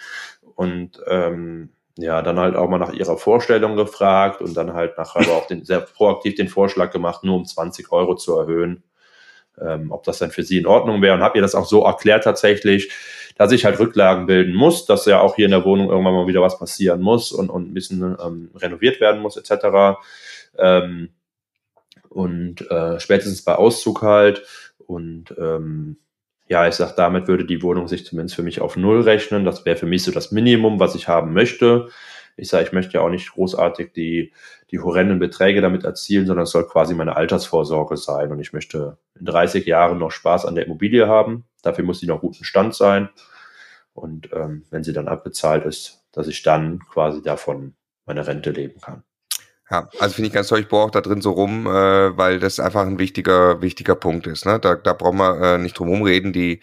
Und ähm, ja, dann halt auch mal nach ihrer Vorstellung gefragt und dann halt nachher aber auch den, sehr proaktiv den Vorschlag gemacht, nur um 20 Euro zu erhöhen, ähm, ob das dann für sie in Ordnung wäre. Und habe ihr das auch so erklärt tatsächlich, dass ich halt Rücklagen bilden muss, dass ja auch hier in der Wohnung irgendwann mal wieder was passieren muss und, und ein bisschen ähm, renoviert werden muss etc. Ähm, und äh, spätestens bei Auszug halt. Und ähm, ja, ich sag, damit würde die Wohnung sich zumindest für mich auf Null rechnen. Das wäre für mich so das Minimum, was ich haben möchte. Ich sage, ich möchte ja auch nicht großartig die, die horrenden Beträge damit erzielen, sondern es soll quasi meine Altersvorsorge sein. Und ich möchte in 30 Jahren noch Spaß an der Immobilie haben. Dafür muss sie noch guten Stand sein. Und ähm, wenn sie dann abbezahlt ist, dass ich dann quasi davon meine Rente leben kann.
Ja, also finde ich ganz toll, ich bohre auch da drin so rum, äh, weil das einfach ein wichtiger, wichtiger Punkt ist. Ne? Da, da brauchen wir äh, nicht drum reden. Die,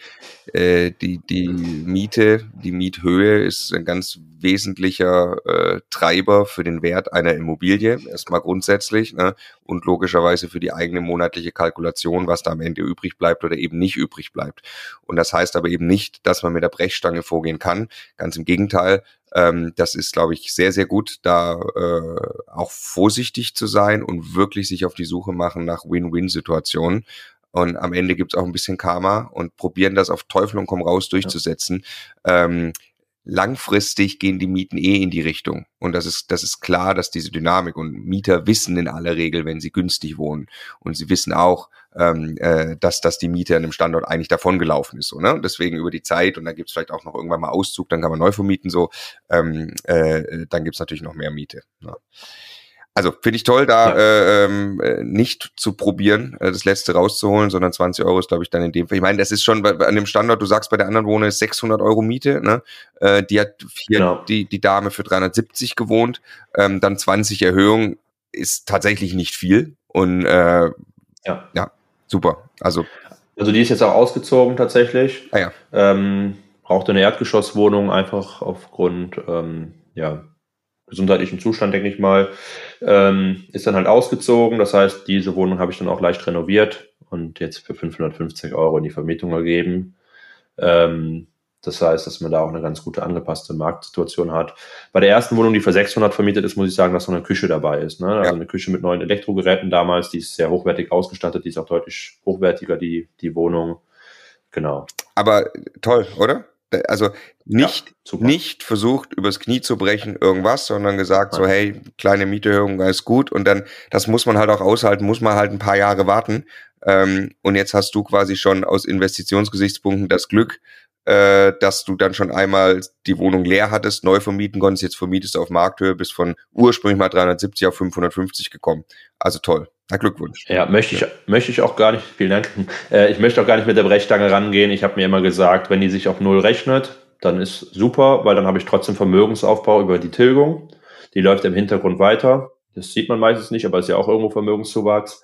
äh, die, die Miete, die Miethöhe ist ein ganz wesentlicher äh, Treiber für den Wert einer Immobilie, erstmal grundsätzlich. Ne? und logischerweise für die eigene monatliche Kalkulation, was da am Ende übrig bleibt oder eben nicht übrig bleibt. Und das heißt aber eben nicht, dass man mit der Brechstange vorgehen kann. Ganz im Gegenteil, ähm, das ist, glaube ich, sehr, sehr gut, da äh, auch vorsichtig zu sein und wirklich sich auf die Suche machen nach Win-Win-Situationen. Und am Ende gibt es auch ein bisschen Karma und probieren das auf Teufel und komm raus durchzusetzen. Ja. Ähm, langfristig gehen die Mieten eh in die Richtung. Und das ist, das ist klar, dass diese Dynamik und Mieter wissen in aller Regel, wenn sie günstig wohnen. Und sie wissen auch, ähm, äh, dass, dass die Miete an dem Standort eigentlich davongelaufen ist. So, ne? Deswegen über die Zeit und da gibt's vielleicht auch noch irgendwann mal Auszug, dann kann man neu vermieten, so, ähm, äh, dann gibt's natürlich noch mehr Miete. Ne? Also finde ich toll, da ja. äh, ähm, äh, nicht zu probieren, äh, das letzte rauszuholen, sondern 20 Euro ist, glaube ich, dann in dem Fall. Ich meine, das ist schon bei, an dem Standort, du sagst bei der anderen Wohnung ist 600 Euro Miete, ne? Äh, die hat hier genau. die, die Dame für 370 gewohnt, ähm, dann 20 Erhöhung ist tatsächlich nicht viel und äh, ja. ja, super. Also,
also die ist jetzt auch ausgezogen tatsächlich.
Ah, ja.
ähm, braucht eine Erdgeschosswohnung einfach aufgrund ähm, ja, gesundheitlichen Zustand, denke ich mal, ähm, ist dann halt ausgezogen. Das heißt, diese Wohnung habe ich dann auch leicht renoviert und jetzt für 550 Euro in die Vermietung ergeben. Ähm, das heißt, dass man da auch eine ganz gute angepasste Marktsituation hat. Bei der ersten Wohnung, die für 600 vermietet ist, muss ich sagen, dass noch eine Küche dabei ist. Ne? Also ja. eine Küche mit neuen Elektrogeräten damals, die ist sehr hochwertig ausgestattet, die ist auch deutlich hochwertiger, die, die Wohnung. Genau.
Aber toll, oder? Also nicht, ja, nicht versucht, übers Knie zu brechen, irgendwas, sondern gesagt so, hey, kleine Mieterhöhung, ist gut. Und dann, das muss man halt auch aushalten, muss man halt ein paar Jahre warten. Ähm, und jetzt hast du quasi schon aus Investitionsgesichtspunkten das Glück, äh, dass du dann schon einmal die Wohnung leer hattest, neu vermieten konntest, jetzt vermietest du auf Markthöhe, bist von ursprünglich mal 370 auf 550 gekommen. Also toll. Na, Glückwunsch.
Ja, möchte ich, ja. möchte ich auch gar nicht, vielen Dank. Äh, ich möchte auch gar nicht mit der Brechstange rangehen. Ich habe mir immer gesagt, wenn die sich auf Null rechnet, dann ist super, weil dann habe ich trotzdem Vermögensaufbau über die Tilgung. Die läuft im Hintergrund weiter. Das sieht man meistens nicht, aber ist ja auch irgendwo Vermögenszuwachs.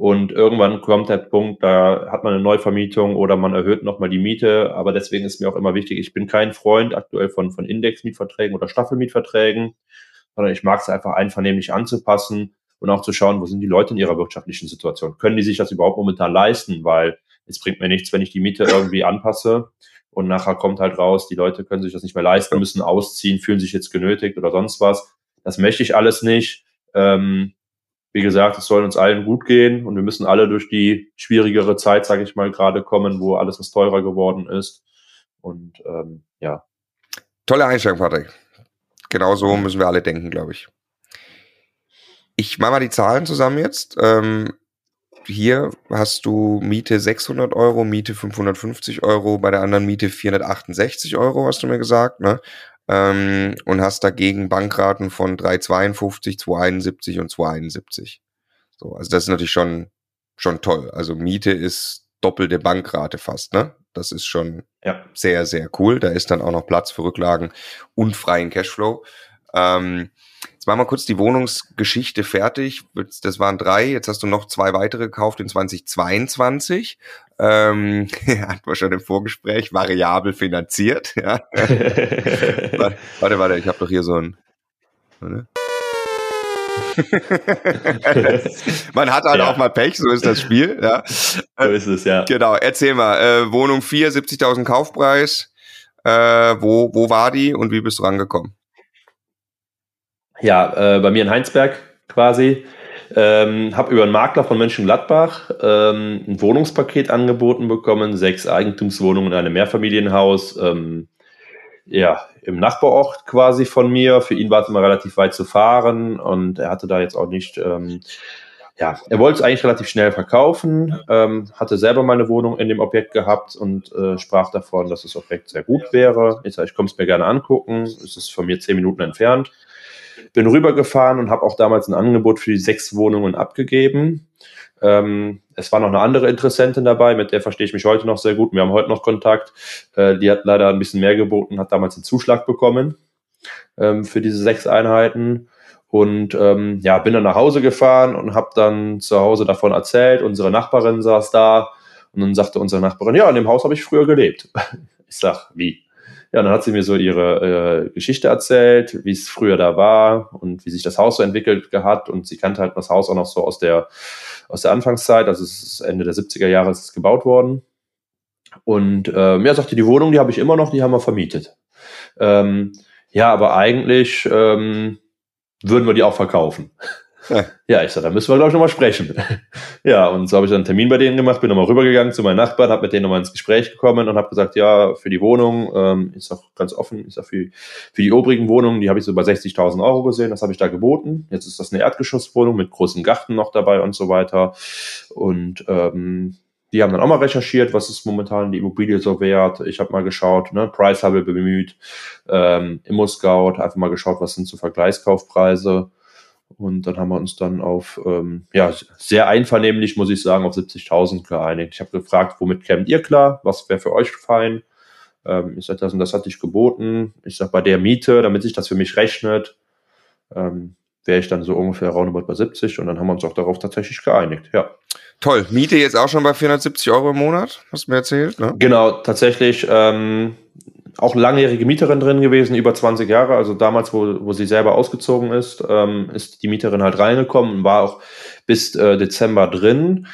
Und irgendwann kommt der Punkt, da hat man eine Neuvermietung oder man erhöht nochmal die Miete. Aber deswegen ist mir auch immer wichtig, ich bin kein Freund aktuell von, von Indexmietverträgen oder Staffelmietverträgen, sondern ich mag es einfach einvernehmlich anzupassen und auch zu schauen, wo sind die Leute in ihrer wirtschaftlichen Situation? Können die sich das überhaupt momentan leisten? Weil es bringt mir nichts, wenn ich die Miete irgendwie anpasse und nachher kommt halt raus, die Leute können sich das nicht mehr leisten, müssen ausziehen, fühlen sich jetzt genötigt oder sonst was. Das möchte ich alles nicht. Ähm, wie gesagt, es soll uns allen gut gehen und wir müssen alle durch die schwierigere Zeit, sage ich mal, gerade kommen, wo alles was teurer geworden ist. Und ähm, ja.
Tolle Einstellung, Patrick. Genau so müssen wir alle denken, glaube ich. Ich mache mal die Zahlen zusammen jetzt. Ähm, hier hast du Miete 600 Euro, Miete 550 Euro, bei der anderen Miete 468 Euro, hast du mir gesagt, ne? Ähm, und hast dagegen Bankraten von 352, 271 und 271. So, also das ist natürlich schon, schon toll. Also Miete ist doppelte Bankrate fast, ne? Das ist schon ja. sehr, sehr cool. Da ist dann auch noch Platz für Rücklagen und freien Cashflow. Ähm, Jetzt machen wir kurz die Wohnungsgeschichte fertig. Das waren drei. Jetzt hast du noch zwei weitere gekauft in 2022. Ähm, hat man schon im Vorgespräch variabel finanziert. Ja. warte, warte, ich habe doch hier so ein. Warte. Man hat halt ja. auch mal Pech, so ist das Spiel. Ja.
So ist es, ja.
Genau, erzähl mal. Äh, Wohnung 4, 70.000 Kaufpreis. Äh, wo, wo war die und wie bist du rangekommen?
Ja, äh, bei mir in Heinsberg quasi. Ähm, habe über einen Makler von Mönchengladbach ähm, ein Wohnungspaket angeboten bekommen, sechs Eigentumswohnungen in einem Mehrfamilienhaus, ähm, ja, im Nachbarort quasi von mir. Für ihn war es immer relativ weit zu fahren und er hatte da jetzt auch nicht, ähm, ja, er wollte es eigentlich relativ schnell verkaufen, ähm, hatte selber mal eine Wohnung in dem Objekt gehabt und äh, sprach davon, dass das Objekt sehr gut wäre. Ich sage, ich komme es mir gerne angucken, es ist von mir zehn Minuten entfernt. Bin rübergefahren und habe auch damals ein Angebot für die sechs Wohnungen abgegeben. Ähm, es war noch eine andere Interessentin dabei, mit der verstehe ich mich heute noch sehr gut. Wir haben heute noch Kontakt. Äh, die hat leider ein bisschen mehr geboten, hat damals einen Zuschlag bekommen ähm, für diese sechs Einheiten. Und ähm, ja, bin dann nach Hause gefahren und habe dann zu Hause davon erzählt. Unsere Nachbarin saß da und dann sagte unsere Nachbarin, ja, in dem Haus habe ich früher gelebt. Ich sag, wie? Ja, dann hat sie mir so ihre äh, Geschichte erzählt, wie es früher da war und wie sich das Haus so entwickelt hat. Und sie kannte halt das Haus auch noch so aus der, aus der Anfangszeit, also es ist Ende der 70er Jahre ist es gebaut worden. Und ähm, ja, sagte, die Wohnung, die habe ich immer noch, die haben wir vermietet. Ähm, ja, aber eigentlich ähm, würden wir die auch verkaufen. Ja, ich sag, da müssen wir, glaube ich, nochmal sprechen. ja, und so habe ich dann einen Termin bei denen gemacht, bin nochmal rübergegangen zu meinen Nachbarn, habe mit denen nochmal ins Gespräch gekommen und habe gesagt, ja, für die Wohnung, ähm, ist auch ganz offen, ist auch für, für die obrigen Wohnungen, die habe ich so bei 60.000 Euro gesehen, das habe ich da geboten. Jetzt ist das eine Erdgeschosswohnung mit großem Garten noch dabei und so weiter. Und ähm, die haben dann auch mal recherchiert, was ist momentan die Immobilie so wert. Ich habe mal geschaut, ne, Price habe ich bemüht, ähm, Immo-Scout, einfach mal geschaut, was sind so Vergleichskaufpreise. Und dann haben wir uns dann auf, ähm, ja, sehr einvernehmlich, muss ich sagen, auf 70.000 geeinigt. Ich habe gefragt, womit kämt ihr klar? Was wäre für euch fein? Ähm, ich sage, das und das hatte ich geboten. Ich sage, bei der Miete, damit sich das für mich rechnet, ähm, wäre ich dann so ungefähr roundabout bei 70 und dann haben wir uns auch darauf tatsächlich geeinigt, ja.
Toll. Miete jetzt auch schon bei 470 Euro im Monat, hast du mir erzählt,
ne? Genau, tatsächlich ähm, auch langjährige Mieterin drin gewesen, über 20 Jahre. Also damals, wo, wo sie selber ausgezogen ist, ähm, ist die Mieterin halt reingekommen und war auch bis äh, Dezember drin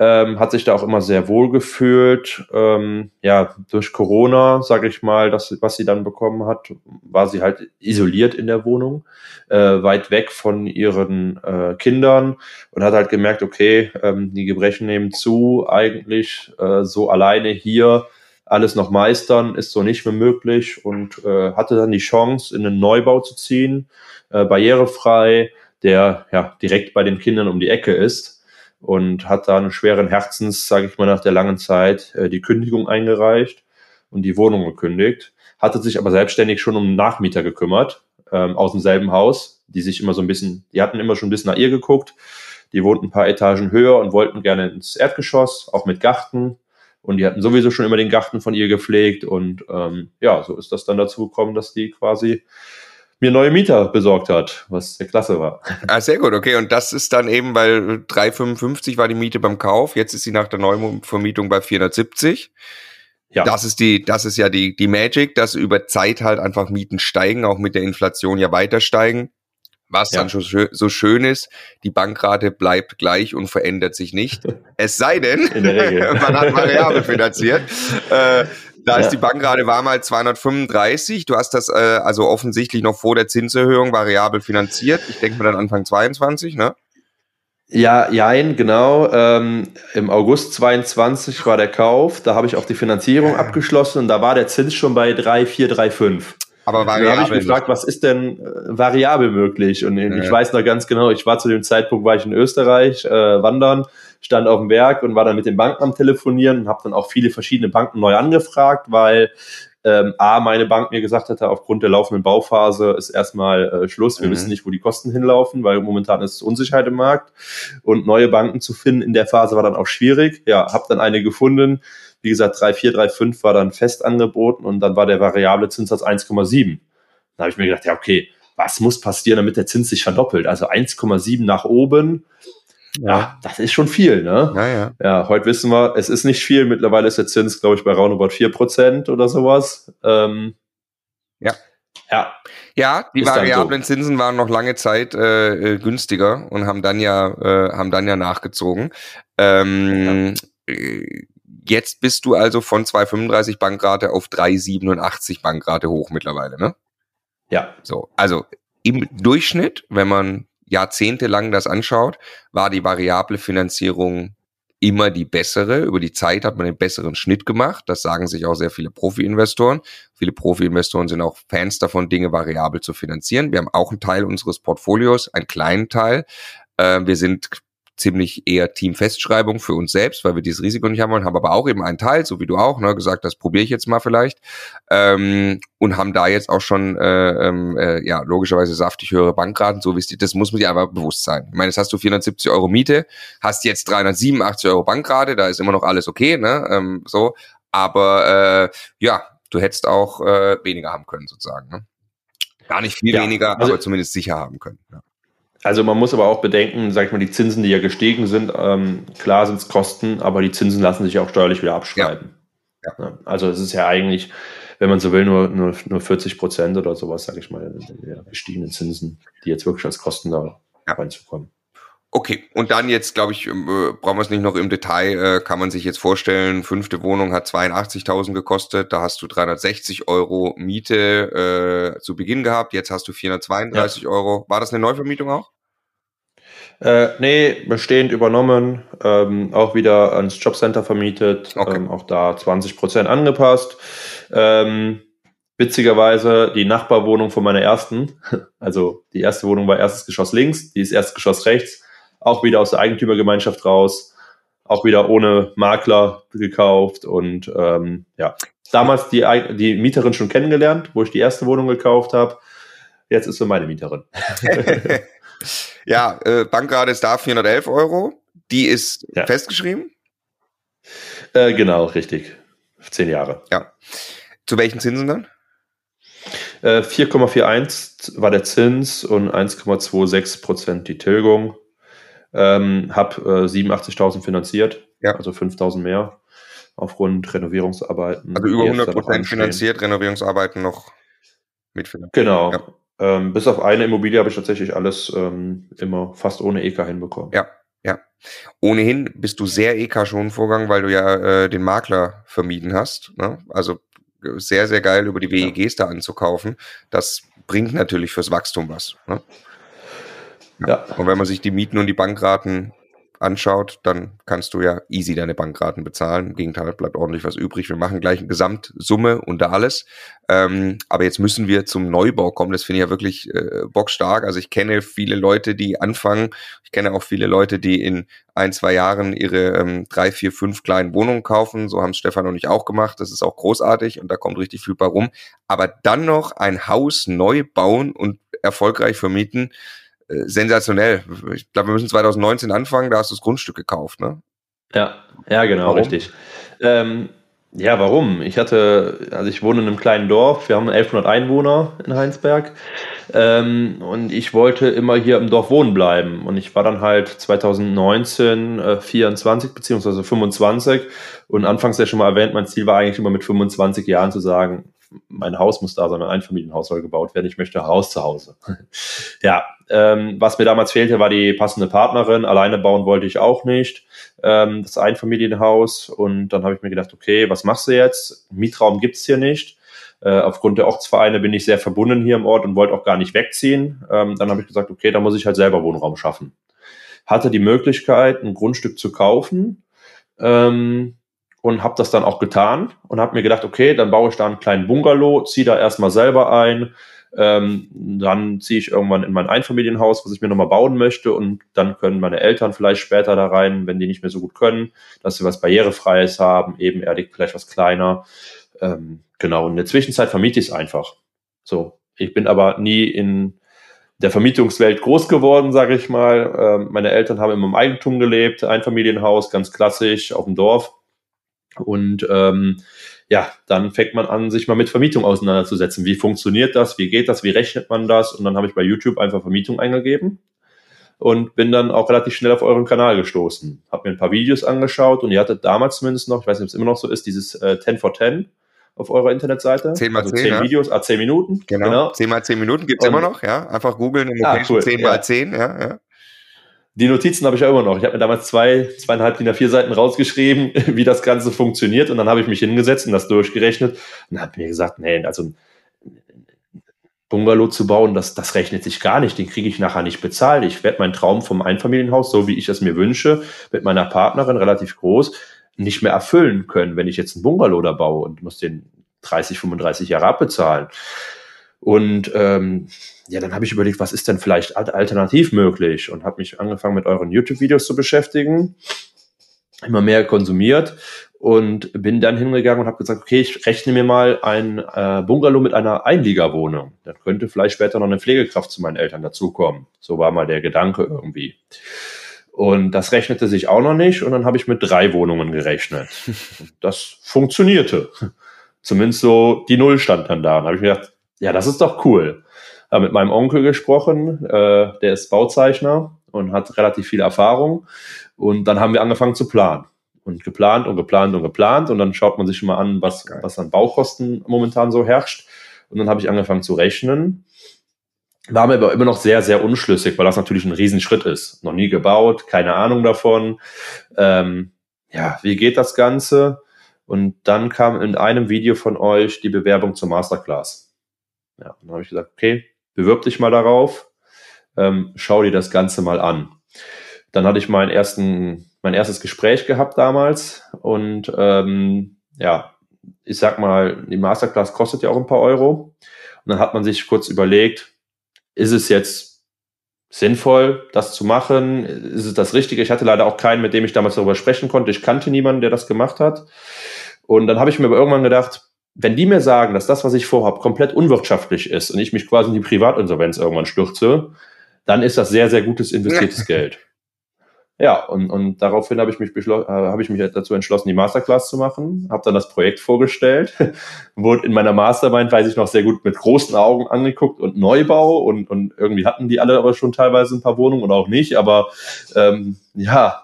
ähm, hat sich da auch immer sehr wohl gefühlt. Ähm, ja, durch Corona, sage ich mal, das, was sie dann bekommen hat, war sie halt isoliert in der Wohnung, äh, weit weg von ihren äh, Kindern und hat halt gemerkt, okay, ähm, die Gebrechen nehmen zu, eigentlich äh, so alleine hier alles noch meistern, ist so nicht mehr möglich und äh, hatte dann die Chance, in einen Neubau zu ziehen, äh, barrierefrei, der ja direkt bei den Kindern um die Ecke ist und hat da einen schweren Herzens, sage ich mal, nach der langen Zeit äh, die Kündigung eingereicht und die Wohnung gekündigt, hatte sich aber selbstständig schon um Nachmieter gekümmert ähm, aus demselben Haus, die sich immer so ein bisschen, die hatten immer schon ein bisschen nach ihr geguckt, die wohnten ein paar Etagen höher und wollten gerne ins Erdgeschoss, auch mit Garten. Und die hatten sowieso schon immer den Garten von ihr gepflegt. Und ähm, ja, so ist das dann dazu gekommen, dass die quasi mir neue Mieter besorgt hat, was sehr klasse war.
Ah, sehr gut, okay. Und das ist dann eben, weil 3,55 war die Miete beim Kauf, jetzt ist sie nach der Neuvermietung bei 470. Ja. Das ist die, das ist ja die, die Magic, dass über Zeit halt einfach Mieten steigen, auch mit der Inflation ja weiter steigen. Was ja. dann schon so schön ist, die Bankrate bleibt gleich und verändert sich nicht. Es sei denn, man hat variabel finanziert. Äh, da ja. ist die Bank gerade war mal 235. Du hast das äh, also offensichtlich noch vor der Zinserhöhung variabel finanziert. Ich denke mal dann Anfang 22, ne?
Ja, jein, genau. Ähm, Im August 22 war der Kauf. Da habe ich auch die Finanzierung abgeschlossen und da war der Zins schon bei 3, 4, 3, 5. Aber variabel. Da habe ich gefragt, was ist denn äh, variabel möglich? Und ja. ich weiß noch ganz genau, ich war zu dem Zeitpunkt, war ich in Österreich äh, wandern stand auf dem Berg und war dann mit den Banken am Telefonieren und habe dann auch viele verschiedene Banken neu angefragt, weil ähm, A, meine Bank mir gesagt hatte, aufgrund der laufenden Bauphase ist erstmal äh, Schluss. Wir mhm. wissen nicht, wo die Kosten hinlaufen, weil momentan ist Unsicherheit im Markt. Und neue Banken zu finden in der Phase war dann auch schwierig. Ja, habe dann eine gefunden. Wie gesagt, 3,4, 3,5 war dann fest angeboten und dann war der variable Zinssatz 1,7. Da habe ich mir gedacht, ja, okay, was muss passieren, damit der Zins sich verdoppelt? Also 1,7 nach oben ja, das ist schon viel, ne?
Ja, ja.
Ja, heute wissen wir, es ist nicht viel. Mittlerweile ist der Zins, glaube ich, bei roundabout 4% oder sowas. Ähm,
ja. Ja. Ja, die variablen so. Zinsen waren noch lange Zeit äh, äh, günstiger und haben dann ja, äh, haben dann ja nachgezogen. Ähm, ja. Jetzt bist du also von 2,35 Bankrate auf 3,87 Bankrate hoch mittlerweile, ne?
Ja.
So, also im Durchschnitt, wenn man jahrzehntelang das anschaut, war die variable Finanzierung immer die bessere. Über die Zeit hat man den besseren Schnitt gemacht. Das sagen sich auch sehr viele Profi-Investoren. Viele Profi-Investoren sind auch Fans davon, Dinge variabel zu finanzieren. Wir haben auch einen Teil unseres Portfolios, einen kleinen Teil. Äh, wir sind ziemlich eher Teamfestschreibung für uns selbst, weil wir dieses Risiko nicht haben wollen, haben aber auch eben einen Teil, so wie du auch, ne, gesagt, das probiere ich jetzt mal vielleicht ähm, und haben da jetzt auch schon äh, ähm, äh, ja logischerweise saftig höhere Bankraten, so wie es die, das muss man dir einfach bewusst sein. Ich meine, jetzt hast du 470 Euro Miete, hast jetzt 387 Euro Bankrate, da ist immer noch alles okay, ne, ähm, so, aber äh, ja, du hättest auch äh, weniger haben können sozusagen, ne? Gar nicht viel ja, weniger, also, aber zumindest sicher haben können. Ja.
Also man muss aber auch bedenken, sag ich mal, die Zinsen, die ja gestiegen sind, ähm, klar sind es Kosten, aber die Zinsen lassen sich auch steuerlich wieder abschreiben. Ja. Ja. Also es ist ja eigentlich, wenn man so will, nur, nur, nur 40 Prozent oder sowas, sage ich mal, der gestiegenen Zinsen, die jetzt wirklich als Kosten da ja. reinzukommen.
Okay, und dann jetzt, glaube ich, ähm, äh, brauchen wir es nicht noch im Detail, äh, kann man sich jetzt vorstellen, fünfte Wohnung hat 82.000 gekostet, da hast du 360 Euro Miete äh, zu Beginn gehabt, jetzt hast du 432 ja. Euro. War das eine Neuvermietung auch?
Äh, nee, bestehend übernommen, ähm, auch wieder ans Jobcenter vermietet, okay. ähm, auch da 20 Prozent angepasst. Ähm, witzigerweise die Nachbarwohnung von meiner ersten, also die erste Wohnung war erstes Geschoss links, die ist erstes Geschoss rechts, auch wieder aus der Eigentümergemeinschaft raus, auch wieder ohne Makler gekauft und ähm, ja, damals die, die Mieterin schon kennengelernt, wo ich die erste Wohnung gekauft habe. Jetzt ist sie meine Mieterin.
ja, äh, Bankrate ist da 411 Euro. Die ist ja. festgeschrieben?
Äh, genau, richtig. Zehn Jahre.
Ja. Zu welchen Zinsen dann?
4,41 äh, war der Zins und 1,26 Prozent die Tilgung. Ähm, habe äh, 87.000 finanziert, ja. also 5.000 mehr aufgrund Renovierungsarbeiten.
Also über 100 Prozent finanziert, Renovierungsarbeiten noch
mitfinanziert. Genau. Ja. Ähm, bis auf eine Immobilie habe ich tatsächlich alles ähm, immer fast ohne EK hinbekommen.
Ja, ja. Ohnehin bist du sehr EK schon vorgegangen, weil du ja äh, den Makler vermieden hast. Ne? Also sehr, sehr geil über die WEGs ja. da anzukaufen. Das bringt natürlich fürs Wachstum was. Ne? Ja. Und wenn man sich die Mieten und die Bankraten anschaut, dann kannst du ja easy deine Bankraten bezahlen. Im Gegenteil, bleibt ordentlich was übrig. Wir machen gleich eine Gesamtsumme und alles. Ähm, aber jetzt müssen wir zum Neubau kommen. Das finde ich ja wirklich äh, bockstark. Also ich kenne viele Leute, die anfangen. Ich kenne auch viele Leute, die in ein, zwei Jahren ihre ähm, drei, vier, fünf kleinen Wohnungen kaufen. So haben Stefan und ich auch gemacht. Das ist auch großartig und da kommt richtig viel bei rum. Aber dann noch ein Haus neu bauen und erfolgreich vermieten, sensationell. Ich glaube, wir müssen 2019 anfangen, da hast du das Grundstück gekauft, ne?
Ja, ja, genau, warum? richtig. Ähm, ja, warum? Ich hatte, also ich wohne in einem kleinen Dorf, wir haben 1100 Einwohner in Heinsberg ähm, und ich wollte immer hier im Dorf wohnen bleiben und ich war dann halt 2019 äh, 24 beziehungsweise 25 und anfangs ja schon mal erwähnt, mein Ziel war eigentlich immer mit 25 Jahren zu sagen, mein Haus muss da sein, mein Einfamilienhaus soll gebaut werden, ich möchte Haus zu Hause. ja, ähm, was mir damals fehlte, war die passende Partnerin. Alleine bauen wollte ich auch nicht. Ähm, das Einfamilienhaus. Und dann habe ich mir gedacht, okay, was machst du jetzt? Mietraum gibt's hier nicht. Äh, aufgrund der Ortsvereine bin ich sehr verbunden hier im Ort und wollte auch gar nicht wegziehen. Ähm, dann habe ich gesagt, okay, da muss ich halt selber Wohnraum schaffen. Hatte die Möglichkeit, ein Grundstück zu kaufen. Ähm, und habe das dann auch getan und habe mir gedacht, okay, dann baue ich da einen kleinen Bungalow, ziehe da erstmal selber ein, ähm, dann ziehe ich irgendwann in mein Einfamilienhaus, was ich mir nochmal bauen möchte und dann können meine Eltern vielleicht später da rein, wenn die nicht mehr so gut können, dass sie was Barrierefreies haben, ebenerdig, vielleicht was kleiner. Ähm, genau, und in der Zwischenzeit vermiete ich es einfach. So, ich bin aber nie in der Vermietungswelt groß geworden, sage ich mal. Ähm, meine Eltern haben immer im Eigentum gelebt, Einfamilienhaus, ganz klassisch, auf dem Dorf. Und ähm, ja, dann fängt man an, sich mal mit Vermietung auseinanderzusetzen. Wie funktioniert das? Wie geht das? Wie rechnet man das? Und dann habe ich bei YouTube einfach Vermietung eingegeben und bin dann auch relativ schnell auf euren Kanal gestoßen. Habe mir ein paar Videos angeschaut und ihr hattet damals zumindest noch, ich weiß nicht, ob es immer noch so ist, dieses äh, 10 for 10 auf eurer Internetseite.
10 mal
also
10, 10
ja. Videos, a 10 Minuten.
Genau. genau. 10 mal 10 Minuten gibt's und, immer noch, ja. Einfach googeln, ah, cool. 10 mal ja. 10, ja, ja.
Die Notizen habe ich ja immer noch. Ich habe mir damals zwei, zweieinhalb DIN A4 Seiten rausgeschrieben, wie das Ganze funktioniert. Und dann habe ich mich hingesetzt und das durchgerechnet und habe mir gesagt, nee, also Bungalow zu bauen, das, das rechnet sich gar nicht. Den kriege ich nachher nicht bezahlt. Ich werde meinen Traum vom Einfamilienhaus, so wie ich es mir wünsche, mit meiner Partnerin relativ groß, nicht mehr erfüllen können, wenn ich jetzt einen Bungalow da baue und muss den 30, 35 Jahre abbezahlen. Und ähm, ja, dann habe ich überlegt, was ist denn vielleicht alternativ möglich und habe mich angefangen mit euren YouTube-Videos zu beschäftigen, immer mehr konsumiert und bin dann hingegangen und habe gesagt, okay, ich rechne mir mal ein äh, Bungalow mit einer Einliegerwohnung. Dann könnte vielleicht später noch eine Pflegekraft zu meinen Eltern dazukommen. So war mal der Gedanke irgendwie. Und das rechnete sich auch noch nicht und dann habe ich mit drei Wohnungen gerechnet. Das funktionierte. Zumindest so die Null stand dann da. Dann habe ich mir gedacht, ja, das ist doch cool. Habe mit meinem Onkel gesprochen, äh, der ist Bauzeichner und hat relativ viel Erfahrung. Und dann haben wir angefangen zu planen. und geplant und geplant und geplant und dann schaut man sich mal an, was, was an Baukosten momentan so herrscht. Und dann habe ich angefangen zu rechnen. War mir aber immer noch sehr, sehr unschlüssig, weil das natürlich ein Riesenschritt ist. Noch nie gebaut, keine Ahnung davon. Ähm, ja, wie geht das Ganze? Und dann kam in einem Video von euch die Bewerbung zur Masterclass. Ja, dann habe ich gesagt, okay, bewirb dich mal darauf, ähm, schau dir das Ganze mal an. Dann hatte ich meinen ersten, mein erstes Gespräch gehabt damals und ähm, ja, ich sag mal, die Masterclass kostet ja auch ein paar Euro. Und dann hat man sich kurz überlegt, ist es jetzt sinnvoll, das zu machen? Ist es das Richtige? Ich hatte leider auch keinen, mit dem ich damals darüber sprechen konnte. Ich kannte niemanden, der das gemacht hat. Und dann habe ich mir aber irgendwann gedacht, wenn die mir sagen, dass das, was ich vorhabe, komplett unwirtschaftlich ist und ich mich quasi in die Privatinsolvenz irgendwann stürze, dann ist das sehr, sehr gutes investiertes Geld. Ja, und, und daraufhin habe ich mich äh, habe ich mich dazu entschlossen, die Masterclass zu machen, habe dann das Projekt vorgestellt, wurde in meiner Mastermind, weiß ich noch, sehr gut mit großen Augen angeguckt und Neubau und, und irgendwie hatten die alle aber schon teilweise ein paar Wohnungen oder auch nicht, aber ähm, ja,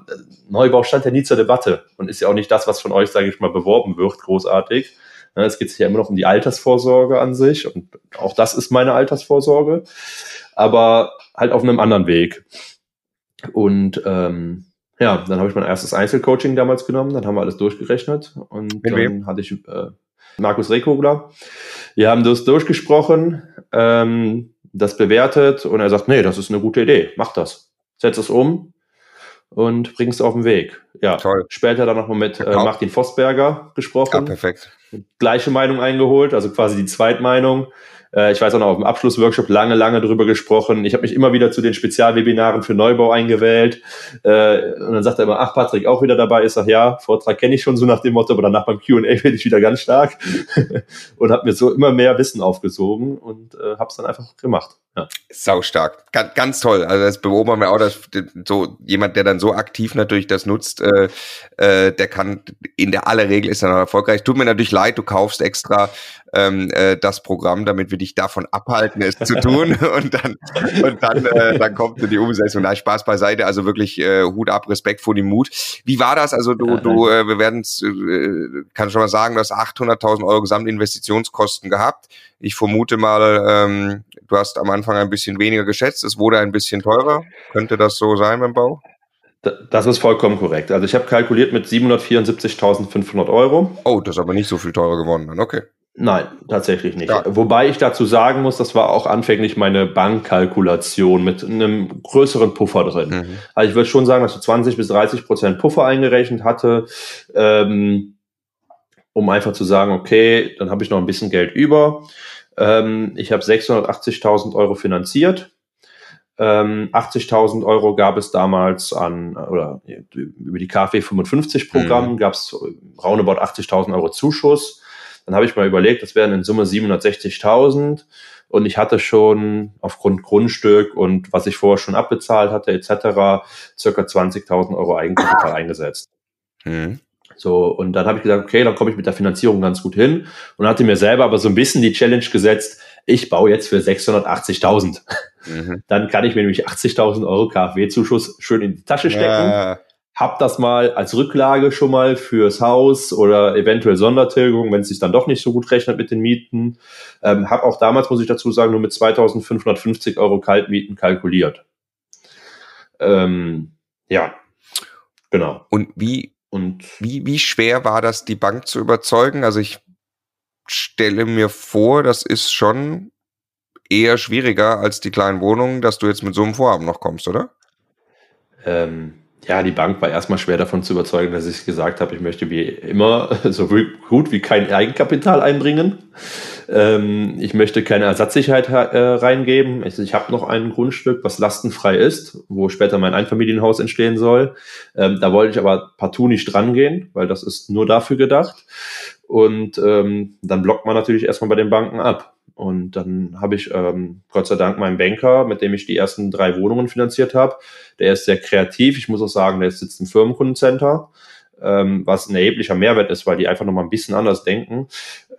Neubau stand ja nie zur Debatte und ist ja auch nicht das, was von euch, sage ich mal, beworben wird, großartig. Es geht sich ja immer noch um die Altersvorsorge an sich und auch das ist meine Altersvorsorge, aber halt auf einem anderen Weg. Und ähm, ja, dann habe ich mein erstes Einzelcoaching damals genommen, dann haben wir alles durchgerechnet und Mit dann wem? hatte ich äh, Markus Rekogler. Wir haben das durchgesprochen, ähm, das bewertet und er sagt, nee, das ist eine gute Idee, mach das. Setz es um und bring es auf den Weg. Ja, Toll. später dann nochmal mit äh, Martin Vosberger gesprochen. Ja,
perfekt.
Gleiche Meinung eingeholt, also quasi die Zweitmeinung. Äh, ich weiß auch noch, auf dem Abschlussworkshop lange, lange drüber gesprochen. Ich habe mich immer wieder zu den Spezialwebinaren für Neubau eingewählt. Äh, und dann sagt er immer, ach, Patrick auch wieder dabei. Ich sage, ja, Vortrag kenne ich schon so nach dem Motto, aber danach beim Q&A werde ich wieder ganz stark. und habe mir so immer mehr Wissen aufgesogen und äh, habe es dann einfach gemacht. Ja.
Sau stark. Ganz, ganz toll. Also das beobachten wir auch, dass so jemand, der dann so aktiv natürlich das nutzt, äh, äh, der kann in der aller Regel ist dann auch erfolgreich. Tut mir natürlich leid, du kaufst extra ähm, äh, das Programm, damit wir dich davon abhalten, es zu tun. und dann, und dann, äh, dann kommt die Umsetzung. Na, Spaß beiseite, also wirklich äh, Hut ab, Respekt vor dem Mut. Wie war das? Also du, du, äh, wir werden äh, kann schon mal sagen, du hast 800.000 Euro Gesamtinvestitionskosten gehabt. Ich vermute mal, ähm, du hast am Anfang ein bisschen weniger geschätzt, es wurde ein bisschen teurer. Könnte das so sein beim Bau?
Das ist vollkommen korrekt. Also ich habe kalkuliert mit 774.500 Euro.
Oh, das ist aber nicht so viel teurer geworden dann, okay.
Nein, tatsächlich nicht. Ja. Wobei ich dazu sagen muss, das war auch anfänglich meine Bankkalkulation mit einem größeren Puffer drin. Mhm. Also ich würde schon sagen, dass ich 20 bis 30 Prozent Puffer eingerechnet hatte, ähm, um einfach zu sagen, okay, dann habe ich noch ein bisschen Geld über. Ähm, ich habe 680.000 Euro finanziert. Ähm, 80.000 Euro gab es damals an, oder über die KfW 55 Programm mhm. gab es roundabout 80.000 Euro Zuschuss. Dann habe ich mal überlegt, das wären in Summe 760.000 und ich hatte schon aufgrund Grundstück und was ich vorher schon abbezahlt hatte etc. circa 20.000 Euro Eigenkapital eingesetzt. Mhm. So, und dann habe ich gesagt, okay, dann komme ich mit der Finanzierung ganz gut hin und hatte mir selber aber so ein bisschen die Challenge gesetzt, ich baue jetzt für 680.000. Mhm. Dann kann ich mir nämlich 80.000 Euro KfW-Zuschuss schön in die Tasche stecken. Ja hab das mal als Rücklage schon mal fürs Haus oder eventuell Sondertilgung, wenn es sich dann doch nicht so gut rechnet mit den Mieten. Ähm, hab auch damals, muss ich dazu sagen, nur mit 2550 Euro Kaltmieten kalkuliert. Ähm, ja, genau.
Und wie, und wie, wie schwer war das, die Bank zu überzeugen? Also ich stelle mir vor, das ist schon eher schwieriger als die kleinen Wohnungen, dass du jetzt mit so einem Vorhaben noch kommst, oder?
Ähm, ja, die Bank war erstmal schwer davon zu überzeugen, dass ich gesagt habe, ich möchte wie immer so gut wie kein Eigenkapital einbringen. Ähm, ich möchte keine Ersatzsicherheit äh, reingeben. Also ich habe noch ein Grundstück, was lastenfrei ist, wo später mein Einfamilienhaus entstehen soll. Ähm, da wollte ich aber partout nicht dran gehen, weil das ist nur dafür gedacht. Und ähm, dann blockt man natürlich erstmal bei den Banken ab. Und dann habe ich ähm, Gott sei Dank meinen Banker, mit dem ich die ersten drei Wohnungen finanziert habe. Der ist sehr kreativ. Ich muss auch sagen, der sitzt im Firmenkundencenter, ähm, was ein erheblicher Mehrwert ist, weil die einfach nochmal ein bisschen anders denken.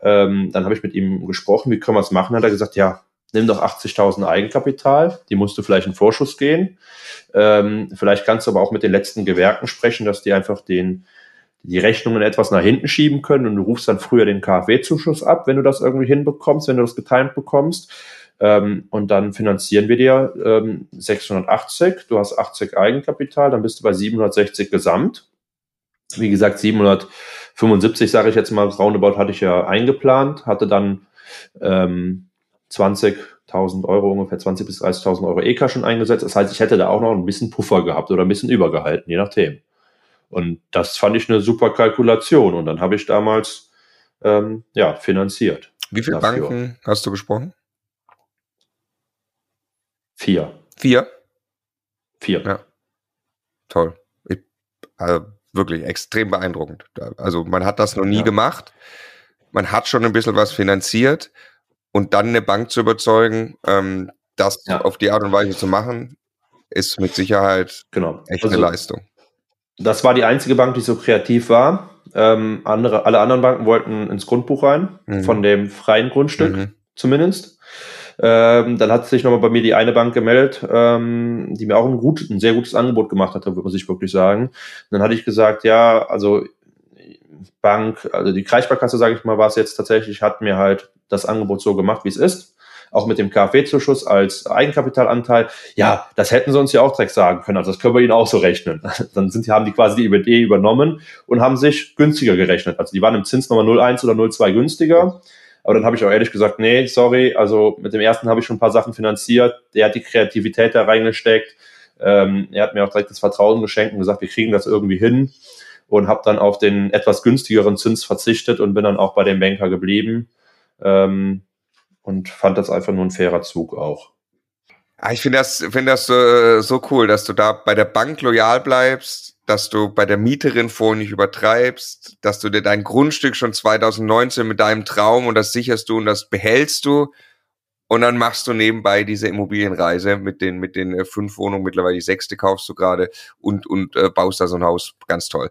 Ähm, dann habe ich mit ihm gesprochen, wie können wir es machen? Hat er gesagt, ja, nimm doch 80.000 Eigenkapital, die musst du vielleicht in Vorschuss gehen. Ähm, vielleicht kannst du aber auch mit den letzten Gewerken sprechen, dass die einfach den die Rechnungen etwas nach hinten schieben können und du rufst dann früher den KfW-Zuschuss ab, wenn du das irgendwie hinbekommst, wenn du das getimt bekommst. Ähm, und dann finanzieren wir dir ähm, 680, du hast 80 Eigenkapital, dann bist du bei 760 Gesamt. Wie gesagt, 775, sage ich jetzt mal, Roundabout hatte ich ja eingeplant, hatte dann ähm, 20.000 Euro, ungefähr 20.000 bis 30.000 Euro EK schon eingesetzt. Das heißt, ich hätte da auch noch ein bisschen Puffer gehabt oder ein bisschen übergehalten, je nachdem. Und das fand ich eine super Kalkulation. Und dann habe ich damals ähm, ja, finanziert.
Wie viele dafür. Banken hast du gesprochen?
Vier.
Vier?
Vier.
Ja. Toll. Ich, also wirklich extrem beeindruckend. Also man hat das noch nie ja. gemacht. Man hat schon ein bisschen was finanziert und dann eine Bank zu überzeugen, ähm, das ja. auf die Art und Weise zu machen, ist mit Sicherheit
genau.
echt also, eine Leistung.
Das war die einzige Bank, die so kreativ war. Ähm, andere, alle anderen Banken wollten ins Grundbuch rein, mhm. von dem freien Grundstück mhm. zumindest. Ähm, dann hat sich nochmal bei mir die eine Bank gemeldet, ähm, die mir auch ein, gut, ein sehr gutes Angebot gemacht hatte, muss ich wirklich sagen. Und dann hatte ich gesagt, ja, also Bank, also die Kreissparkasse, sage ich mal, war es jetzt tatsächlich, hat mir halt das Angebot so gemacht, wie es ist auch mit dem KfW-Zuschuss als Eigenkapitalanteil. Ja, das hätten sie uns ja auch direkt sagen können. Also das können wir ihnen auch so rechnen. Dann sind, haben die quasi die Idee übernommen und haben sich günstiger gerechnet. Also die waren im Zins Nummer 0,1 oder 0,2 günstiger. Aber dann habe ich auch ehrlich gesagt, nee, sorry, also mit dem ersten habe ich schon ein paar Sachen finanziert. Der hat die Kreativität da reingesteckt. Ähm, er hat mir auch direkt das Vertrauen geschenkt und gesagt, wir kriegen das irgendwie hin. Und habe dann auf den etwas günstigeren Zins verzichtet und bin dann auch bei dem Banker geblieben. Ähm, und fand das einfach nur ein fairer Zug auch.
Ah, ich finde das, finde das so, so cool, dass du da bei der Bank loyal bleibst, dass du bei der Mieterin vorher nicht übertreibst, dass du dir dein Grundstück schon 2019 mit deinem Traum und das sicherst du und das behältst du und dann machst du nebenbei diese Immobilienreise mit den mit den äh, fünf Wohnungen mittlerweile die sechste kaufst du gerade und und äh, baust da so ein Haus ganz toll.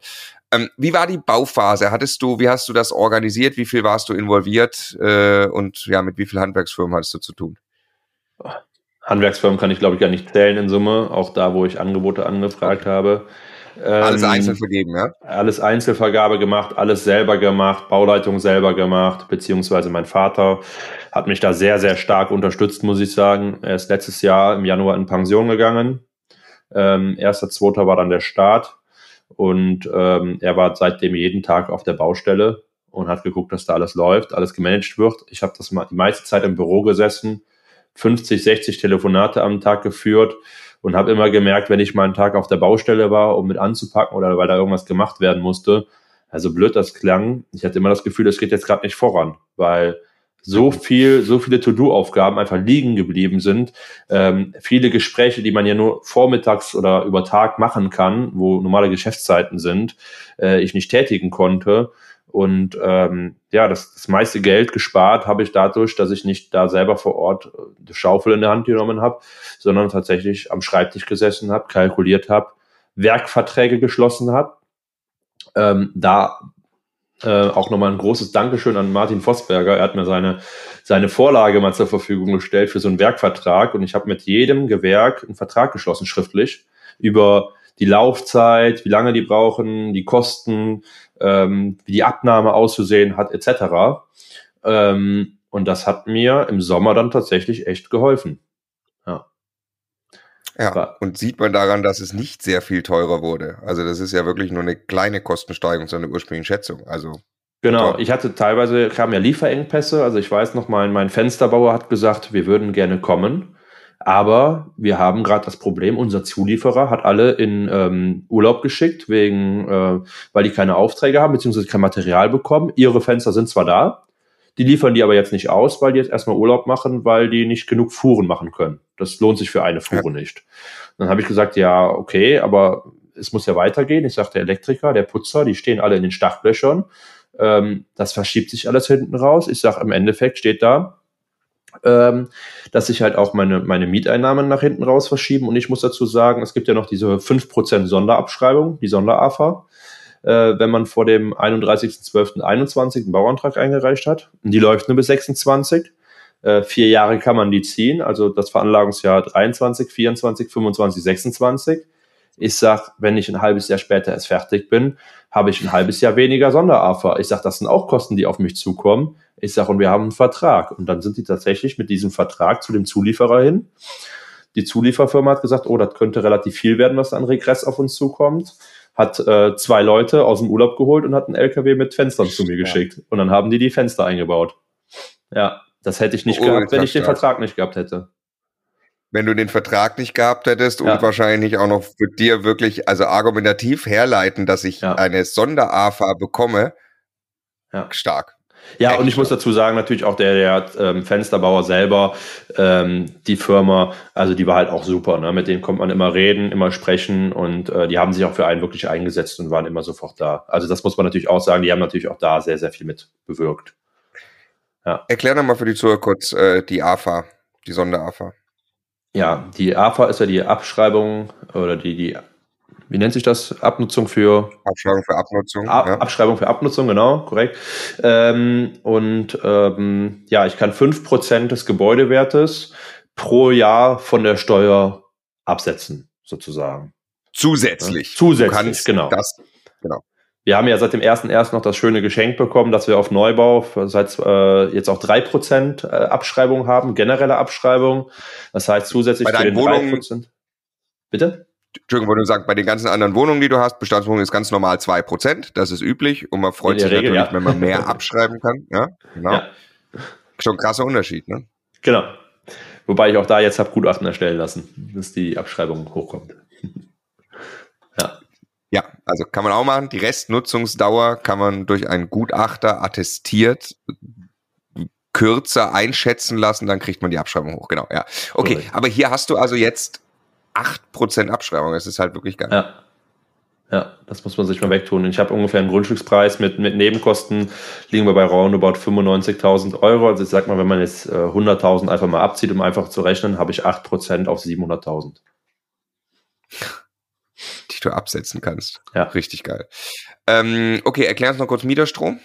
Ähm, wie war die Bauphase? Hattest du, wie hast du das organisiert? Wie viel warst du involviert? Äh, und ja, mit wie vielen Handwerksfirmen hattest du zu tun?
Handwerksfirmen kann ich, glaube ich, gar nicht zählen in Summe, auch da, wo ich Angebote angefragt habe.
alles ähm, einzeln vergeben, ja?
Alles Einzelvergabe gemacht, alles selber gemacht, Bauleitung selber gemacht, beziehungsweise mein Vater hat mich da sehr, sehr stark unterstützt, muss ich sagen. Er ist letztes Jahr im Januar in Pension gegangen. Ähm, erster, zweiter war dann der Start. Und ähm, er war seitdem jeden Tag auf der Baustelle und hat geguckt, dass da alles läuft, alles gemanagt wird. Ich habe das mal die meiste Zeit im Büro gesessen, 50, 60 Telefonate am Tag geführt und habe immer gemerkt, wenn ich mal einen Tag auf der Baustelle war, um mit anzupacken oder weil da irgendwas gemacht werden musste, also blöd das klang, ich hatte immer das Gefühl, es geht jetzt gerade nicht voran, weil so viel, so viele To-Do-Aufgaben einfach liegen geblieben sind. Ähm, viele Gespräche, die man ja nur vormittags oder über Tag machen kann, wo normale Geschäftszeiten sind, äh, ich nicht tätigen konnte. Und ähm, ja, das, das meiste Geld gespart habe ich dadurch, dass ich nicht da selber vor Ort äh, die Schaufel in der Hand genommen habe, sondern tatsächlich am Schreibtisch gesessen habe, kalkuliert habe, Werkverträge geschlossen habe. Ähm, da äh, auch nochmal ein großes Dankeschön an Martin Vosberger. Er hat mir seine, seine Vorlage mal zur Verfügung gestellt für so einen Werkvertrag und ich habe mit jedem Gewerk einen Vertrag geschlossen, schriftlich, über die Laufzeit, wie lange die brauchen, die Kosten, ähm, wie die Abnahme auszusehen hat, etc. Ähm, und das hat mir im Sommer dann tatsächlich echt geholfen.
Ja, und sieht man daran, dass es nicht sehr viel teurer wurde. Also das ist ja wirklich nur eine kleine Kostensteigerung zu einer ursprünglichen Schätzung. Also
Genau, ich hatte teilweise, kamen ja Lieferengpässe, also ich weiß noch mal, mein Fensterbauer hat gesagt, wir würden gerne kommen, aber wir haben gerade das Problem, unser Zulieferer hat alle in ähm, Urlaub geschickt, wegen, äh, weil die keine Aufträge haben, beziehungsweise kein Material bekommen. Ihre Fenster sind zwar da, die liefern die aber jetzt nicht aus, weil die jetzt erstmal Urlaub machen, weil die nicht genug Fuhren machen können. Das lohnt sich für eine Fuhre ja. nicht. Dann habe ich gesagt, ja, okay, aber es muss ja weitergehen. Ich sagte, der Elektriker, der Putzer, die stehen alle in den Stachblöchern. Ähm, das verschiebt sich alles hinten raus. Ich sage, im Endeffekt steht da, ähm, dass sich halt auch meine, meine Mieteinnahmen nach hinten raus verschieben. Und ich muss dazu sagen, es gibt ja noch diese 5% Sonderabschreibung, die Sonderafa äh, wenn man vor dem 31.12.21 einen Bauantrag eingereicht hat. Die läuft nur bis 26. Äh, vier Jahre kann man die ziehen, also das Veranlagungsjahr 23, 24, 25, 26. Ich sag, wenn ich ein halbes Jahr später erst fertig bin, habe ich ein halbes Jahr weniger Sonderafa. Ich sag, das sind auch Kosten, die auf mich zukommen. Ich sag, und wir haben einen Vertrag. Und dann sind die tatsächlich mit diesem Vertrag zu dem Zulieferer hin. Die Zulieferfirma hat gesagt, oh, das könnte relativ viel werden, was an Regress auf uns zukommt. Hat äh, zwei Leute aus dem Urlaub geholt und hat einen LKW mit Fenstern zu mir geschickt. Und dann haben die die Fenster eingebaut. Ja, das hätte ich nicht oh, gehabt, wenn ich den Vertrag nicht gehabt hätte
wenn du den Vertrag nicht gehabt hättest ja. und wahrscheinlich auch noch für dir wirklich, also argumentativ herleiten, dass ich ja. eine Sonder-AFA bekomme, ja. stark.
Ja, Echt und ich muss dazu sagen, natürlich auch der, der ähm, Fensterbauer selber, ähm, die Firma, also die war halt auch super. Ne? Mit denen kommt man immer reden, immer sprechen und äh, die haben sich auch für einen wirklich eingesetzt und waren immer sofort da. Also das muss man natürlich auch sagen, die haben natürlich auch da sehr, sehr viel mit bewirkt.
Ja. Erklär doch mal für die Zuhörer kurz äh, die AFA, die Sonder-AFA.
Ja, die AFA ist ja die Abschreibung oder die, die wie nennt sich das? Abnutzung für
Abschreibung für Abnutzung.
Ab, ja. Abschreibung für Abnutzung, genau, korrekt. Ähm, und ähm, ja, ich kann fünf Prozent des Gebäudewertes pro Jahr von der Steuer absetzen, sozusagen.
Zusätzlich.
Ja? Zusätzlich, genau.
Das, genau.
Wir haben ja seit dem ersten erst noch das schöne Geschenk bekommen, dass wir auf Neubau seit äh, jetzt auch drei Prozent äh, Abschreibung haben, generelle Abschreibung. Das heißt zusätzlich
bei deinen Wohnungen,
Bitte?
Entschuldigung, wollte nur sagen, bei den ganzen anderen Wohnungen, die du hast, Bestandswohnung ist ganz normal zwei Prozent. Das ist üblich und man freut sich Regel, natürlich, ja. wenn man mehr abschreiben kann. Ja, genau. Ja. Schon ein krasser Unterschied, ne?
Genau. Wobei ich auch da jetzt habe Gutachten erstellen lassen, dass die Abschreibung hochkommt.
Ja, also kann man auch machen. Die Restnutzungsdauer kann man durch einen Gutachter attestiert kürzer einschätzen lassen, dann kriegt man die Abschreibung hoch. Genau, ja. Okay, Correct. aber hier hast du also jetzt acht Prozent Abschreibung. Das ist halt wirklich geil.
Ja. Ja, das muss man sich mal wegtun. Ich habe ungefähr einen Grundstückspreis mit, mit Nebenkosten, liegen wir bei roundabout 95.000 Euro. Also ich sag mal, wenn man jetzt äh, 100.000 einfach mal abzieht, um einfach zu rechnen, habe ich 8% auf 700.000
die du absetzen kannst. Ja. Richtig geil. Ähm, okay, erklär uns noch kurz Mieterstrom.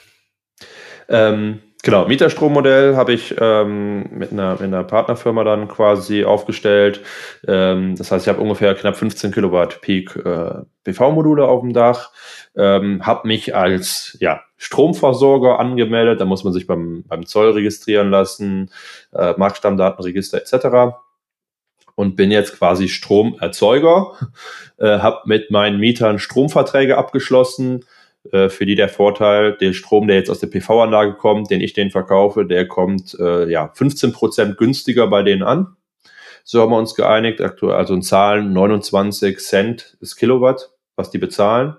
Ähm, genau, Mieterstrommodell habe ich ähm, mit, einer, mit einer Partnerfirma dann quasi aufgestellt. Ähm, das heißt, ich habe ungefähr knapp 15 Kilowatt Peak äh, PV-Module auf dem Dach. Ähm, habe mich als ja, Stromversorger angemeldet. Da muss man sich beim, beim Zoll registrieren lassen, äh, Marktstammdatenregister etc und bin jetzt quasi Stromerzeuger, äh, habe mit meinen Mietern Stromverträge abgeschlossen, äh, für die der Vorteil, der Strom, der jetzt aus der PV-Anlage kommt, den ich den verkaufe, der kommt äh, ja 15 Prozent günstiger bei denen an. So haben wir uns geeinigt, aktuell also in Zahlen 29 Cent das Kilowatt, was die bezahlen.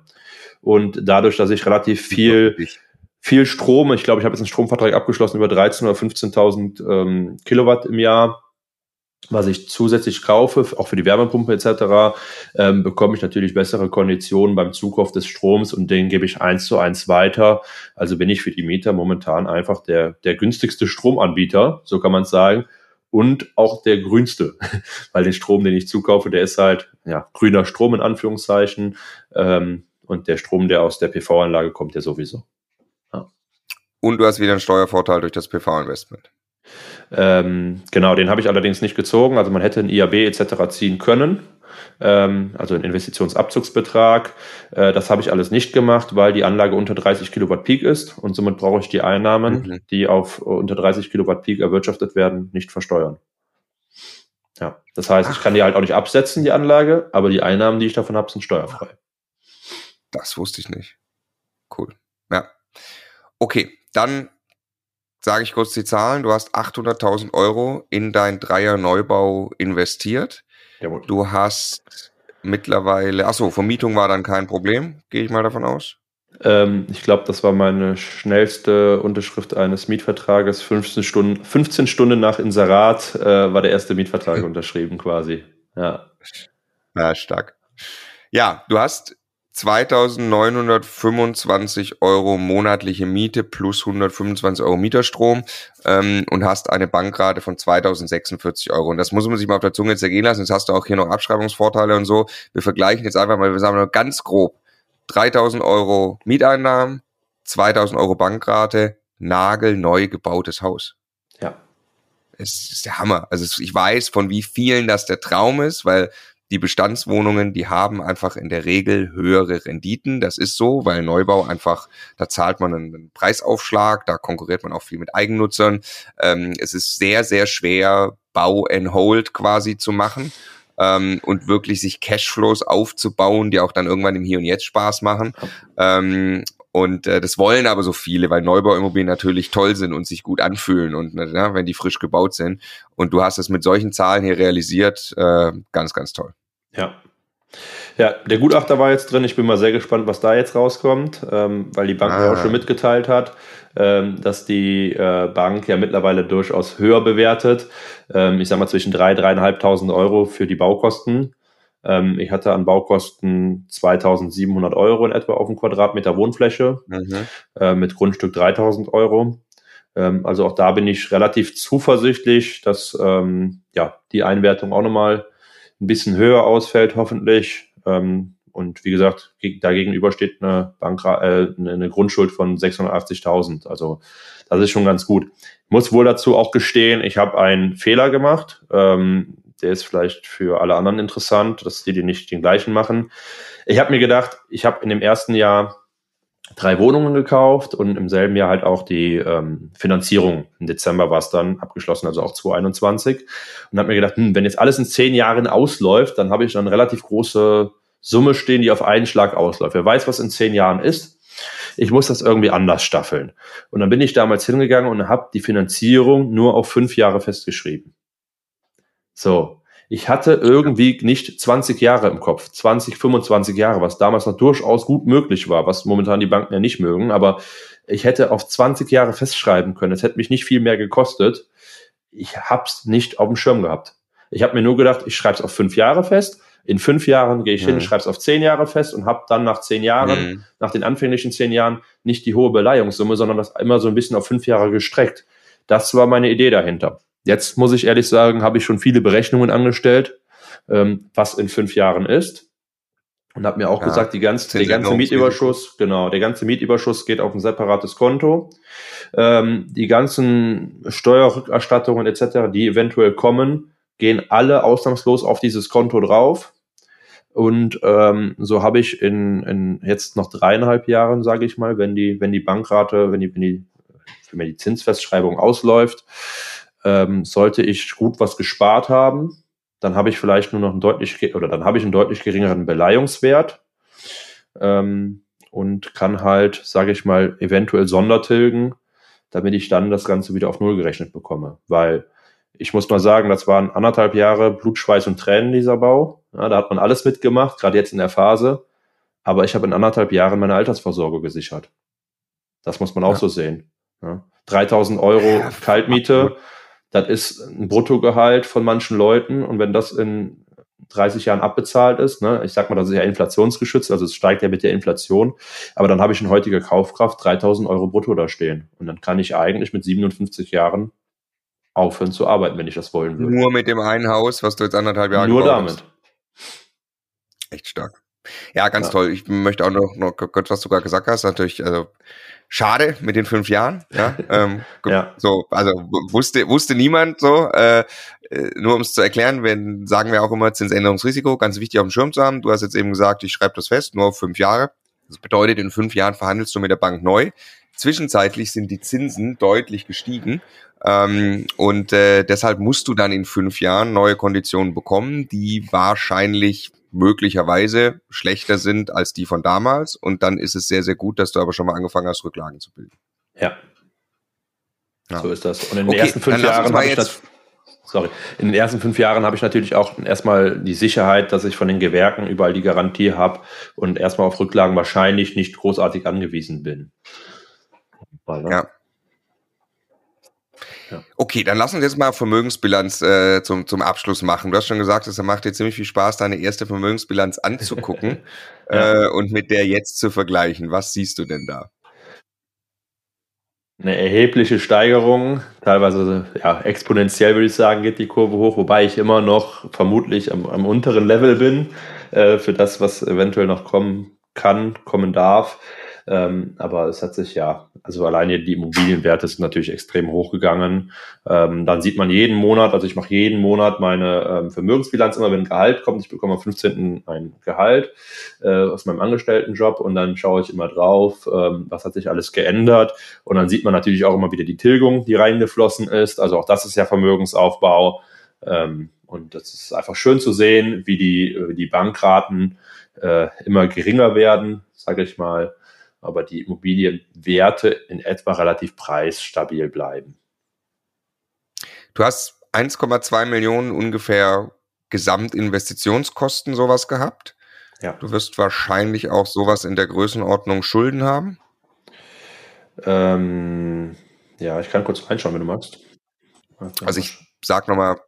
Und dadurch, dass ich relativ viel viel Strom, ich glaube, ich habe jetzt einen Stromvertrag abgeschlossen über 13.000 oder 15.000 ähm, Kilowatt im Jahr, was ich zusätzlich kaufe, auch für die Wärmepumpe etc., ähm, bekomme ich natürlich bessere Konditionen beim Zukauf des Stroms und den gebe ich eins zu eins weiter. Also bin ich für die Mieter momentan einfach der, der günstigste Stromanbieter, so kann man sagen, und auch der grünste, weil den Strom, den ich zukaufe, der ist halt ja grüner Strom in Anführungszeichen ähm, und der Strom, der aus der PV-Anlage kommt, der sowieso.
Ja. Und du hast wieder einen Steuervorteil durch das PV-Investment.
Ähm, genau, den habe ich allerdings nicht gezogen. Also man hätte ein IAB etc. ziehen können, ähm, also einen Investitionsabzugsbetrag. Äh, das habe ich alles nicht gemacht, weil die Anlage unter 30 Kilowatt Peak ist und somit brauche ich die Einnahmen, mhm. die auf unter 30 Kilowatt Peak erwirtschaftet werden, nicht versteuern. Ja, das heißt, Ach. ich kann die halt auch nicht absetzen, die Anlage, aber die Einnahmen, die ich davon habe, sind steuerfrei.
Das wusste ich nicht. Cool. Ja. Okay, dann sage ich kurz die Zahlen. Du hast 800.000 Euro in dein Dreier-Neubau investiert. Jawohl. Du hast mittlerweile, achso, Vermietung war dann kein Problem, gehe ich mal davon aus.
Ähm, ich glaube, das war meine schnellste Unterschrift eines Mietvertrages. 15 Stunden, 15 Stunden nach Inserat äh, war der erste Mietvertrag unterschrieben quasi. Ja.
Ja, stark. Ja, du hast 2925 Euro monatliche Miete plus 125 Euro Mieterstrom ähm, und hast eine Bankrate von 2046 Euro. Und das muss man sich mal auf der Zunge zergehen lassen. Jetzt hast du auch hier noch Abschreibungsvorteile und so. Wir vergleichen jetzt einfach mal, wir sagen nur ganz grob. 3000 Euro Mieteinnahmen, 2000 Euro Bankrate, nagelneu gebautes Haus.
Ja.
Es ist der Hammer. Also ich weiß, von wie vielen das der Traum ist, weil die Bestandswohnungen, die haben einfach in der Regel höhere Renditen. Das ist so, weil Neubau einfach, da zahlt man einen Preisaufschlag, da konkurriert man auch viel mit Eigennutzern. Ähm, es ist sehr, sehr schwer, Bau and Hold quasi zu machen ähm, und wirklich sich Cashflows aufzubauen, die auch dann irgendwann im Hier und Jetzt Spaß machen. Und äh, das wollen aber so viele, weil Neubauimmobilien natürlich toll sind und sich gut anfühlen und ja, wenn die frisch gebaut sind. Und du hast es mit solchen Zahlen hier realisiert, äh, ganz, ganz toll.
Ja. Ja, der Gutachter war jetzt drin. Ich bin mal sehr gespannt, was da jetzt rauskommt, ähm, weil die Bank ah. auch schon mitgeteilt hat, ähm, dass die äh, Bank ja mittlerweile durchaus höher bewertet. Ähm, ich sag mal zwischen 3.000, 3.500 Euro für die Baukosten. Ähm, ich hatte an Baukosten 2700 Euro in etwa auf dem Quadratmeter Wohnfläche, mhm. äh, mit Grundstück 3000 Euro. Ähm, also auch da bin ich relativ zuversichtlich, dass ähm, ja, die Einwertung auch nochmal ein bisschen höher ausfällt, hoffentlich. Ähm, und wie gesagt, dagegenüber steht eine, Bank, äh, eine Grundschuld von 680.000. Also das ist schon ganz gut. Ich muss wohl dazu auch gestehen, ich habe einen Fehler gemacht. Ähm, der ist vielleicht für alle anderen interessant, dass die, die nicht den gleichen machen. Ich habe mir gedacht, ich habe in dem ersten Jahr drei Wohnungen gekauft und im selben Jahr halt auch die ähm, Finanzierung. Im Dezember war es dann abgeschlossen, also auch 2021. Und habe mir gedacht, hm, wenn jetzt alles in zehn Jahren ausläuft, dann habe ich dann eine relativ große Summe stehen, die auf einen Schlag ausläuft. Wer weiß, was in zehn Jahren ist. Ich muss das irgendwie anders staffeln. Und dann bin ich damals hingegangen und habe die Finanzierung nur auf fünf Jahre festgeschrieben. So, ich hatte irgendwie nicht 20 Jahre im Kopf, 20, 25 Jahre, was damals noch durchaus gut möglich war, was momentan die Banken ja nicht mögen, aber ich hätte auf 20 Jahre festschreiben können. Es hätte mich nicht viel mehr gekostet. Ich hab's nicht auf dem Schirm gehabt. Ich habe mir nur gedacht, ich schreibe es auf fünf Jahre fest. In fünf Jahren gehe ich mhm. hin, schreibe es auf zehn Jahre fest und habe dann nach zehn Jahren, mhm. nach den anfänglichen zehn Jahren, nicht die hohe Beleihungssumme, sondern das immer so ein bisschen auf fünf Jahre gestreckt. Das war meine Idee dahinter. Jetzt muss ich ehrlich sagen, habe ich schon viele Berechnungen angestellt, ähm, was in fünf Jahren ist. Und habe mir auch ja, gesagt, die ganze, der ganze Mietüberschuss, genau, der ganze Mietüberschuss geht auf ein separates Konto. Ähm, die ganzen Steuerrückerstattungen etc., die eventuell kommen, gehen alle ausnahmslos auf dieses Konto drauf. Und ähm, so habe ich in, in jetzt noch dreieinhalb Jahren, sage ich mal, wenn die, wenn die Bankrate, wenn die, wenn die, wenn die Zinsfestschreibung ausläuft, ähm, sollte ich gut was gespart haben, dann habe ich vielleicht nur noch einen deutlich oder dann habe ich einen deutlich geringeren Beleihungswert ähm, und kann halt, sage ich mal, eventuell Sondertilgen, damit ich dann das Ganze wieder auf Null gerechnet bekomme. Weil ich muss mal sagen, das waren anderthalb Jahre Blut, Schweiß und Tränen dieser Bau. Ja, da hat man alles mitgemacht, gerade jetzt in der Phase. Aber ich habe in anderthalb Jahren meine Altersvorsorge gesichert. Das muss man auch ja. so sehen. Ja. 3000 Euro Kaltmiete, das ist ein Bruttogehalt von manchen Leuten und wenn das in 30 Jahren abbezahlt ist, ne, ich sag mal, das ist ja inflationsgeschützt, also es steigt ja mit der Inflation, aber dann habe ich in heutiger Kaufkraft 3000 Euro brutto da stehen und dann kann ich eigentlich mit 57 Jahren aufhören zu arbeiten, wenn ich das wollen würde.
Nur mit dem einen Haus, was du jetzt anderthalb Jahre
Nur damit. Hast.
Echt stark. Ja, ganz ja. toll. Ich möchte auch noch, noch kurz, was du gerade gesagt hast, natürlich, also schade mit den fünf Jahren. Ja, ähm, ja. so, also wusste wusste niemand so. Äh, äh nur um es zu erklären, wenn sagen wir auch immer Zinsänderungsrisiko, ganz wichtig auf dem Schirm zu haben. Du hast jetzt eben gesagt, ich schreibe das fest, nur auf fünf Jahre. Das bedeutet, in fünf Jahren verhandelst du mit der Bank neu. Zwischenzeitlich sind die Zinsen deutlich gestiegen ähm, und äh, deshalb musst du dann in fünf Jahren neue Konditionen bekommen, die wahrscheinlich möglicherweise schlechter sind als die von damals. Und dann ist es sehr, sehr gut, dass du aber schon mal angefangen hast, Rücklagen zu bilden.
Ja. ja. So ist das. Und in den okay, ersten fünf Jahren habe ich das. Sorry. In den ersten fünf Jahren habe ich natürlich auch erstmal die Sicherheit, dass ich von den Gewerken überall die Garantie habe und erstmal auf Rücklagen wahrscheinlich nicht großartig angewiesen bin.
Ja. Okay, dann lass uns jetzt mal Vermögensbilanz äh, zum, zum Abschluss machen. Du hast schon gesagt, es macht dir ziemlich viel Spaß, deine erste Vermögensbilanz anzugucken ja. äh, und mit der jetzt zu vergleichen. Was siehst du denn da?
Eine erhebliche Steigerung, teilweise ja, exponentiell würde ich sagen, geht die Kurve hoch, wobei ich immer noch vermutlich am, am unteren Level bin äh, für das, was eventuell noch kommen kann, kommen darf. Ähm, aber es hat sich ja, also alleine die Immobilienwerte sind natürlich extrem hochgegangen. Ähm, dann sieht man jeden Monat, also ich mache jeden Monat meine ähm, Vermögensbilanz immer, wenn ein Gehalt kommt. Ich bekomme am 15. ein Gehalt äh, aus meinem Angestelltenjob und dann schaue ich immer drauf, ähm, was hat sich alles geändert. Und dann sieht man natürlich auch immer wieder die Tilgung, die reingeflossen ist. Also auch das ist ja Vermögensaufbau. Ähm, und das ist einfach schön zu sehen, wie die, wie die Bankraten äh, immer geringer werden, sage ich mal, aber die Immobilienwerte in etwa relativ preisstabil bleiben.
Du hast 1,2 Millionen ungefähr Gesamtinvestitionskosten sowas gehabt. Ja. Du wirst wahrscheinlich auch sowas in der Größenordnung Schulden haben.
Ähm, ja, ich kann kurz reinschauen, wenn du magst.
Also ich sag nochmal,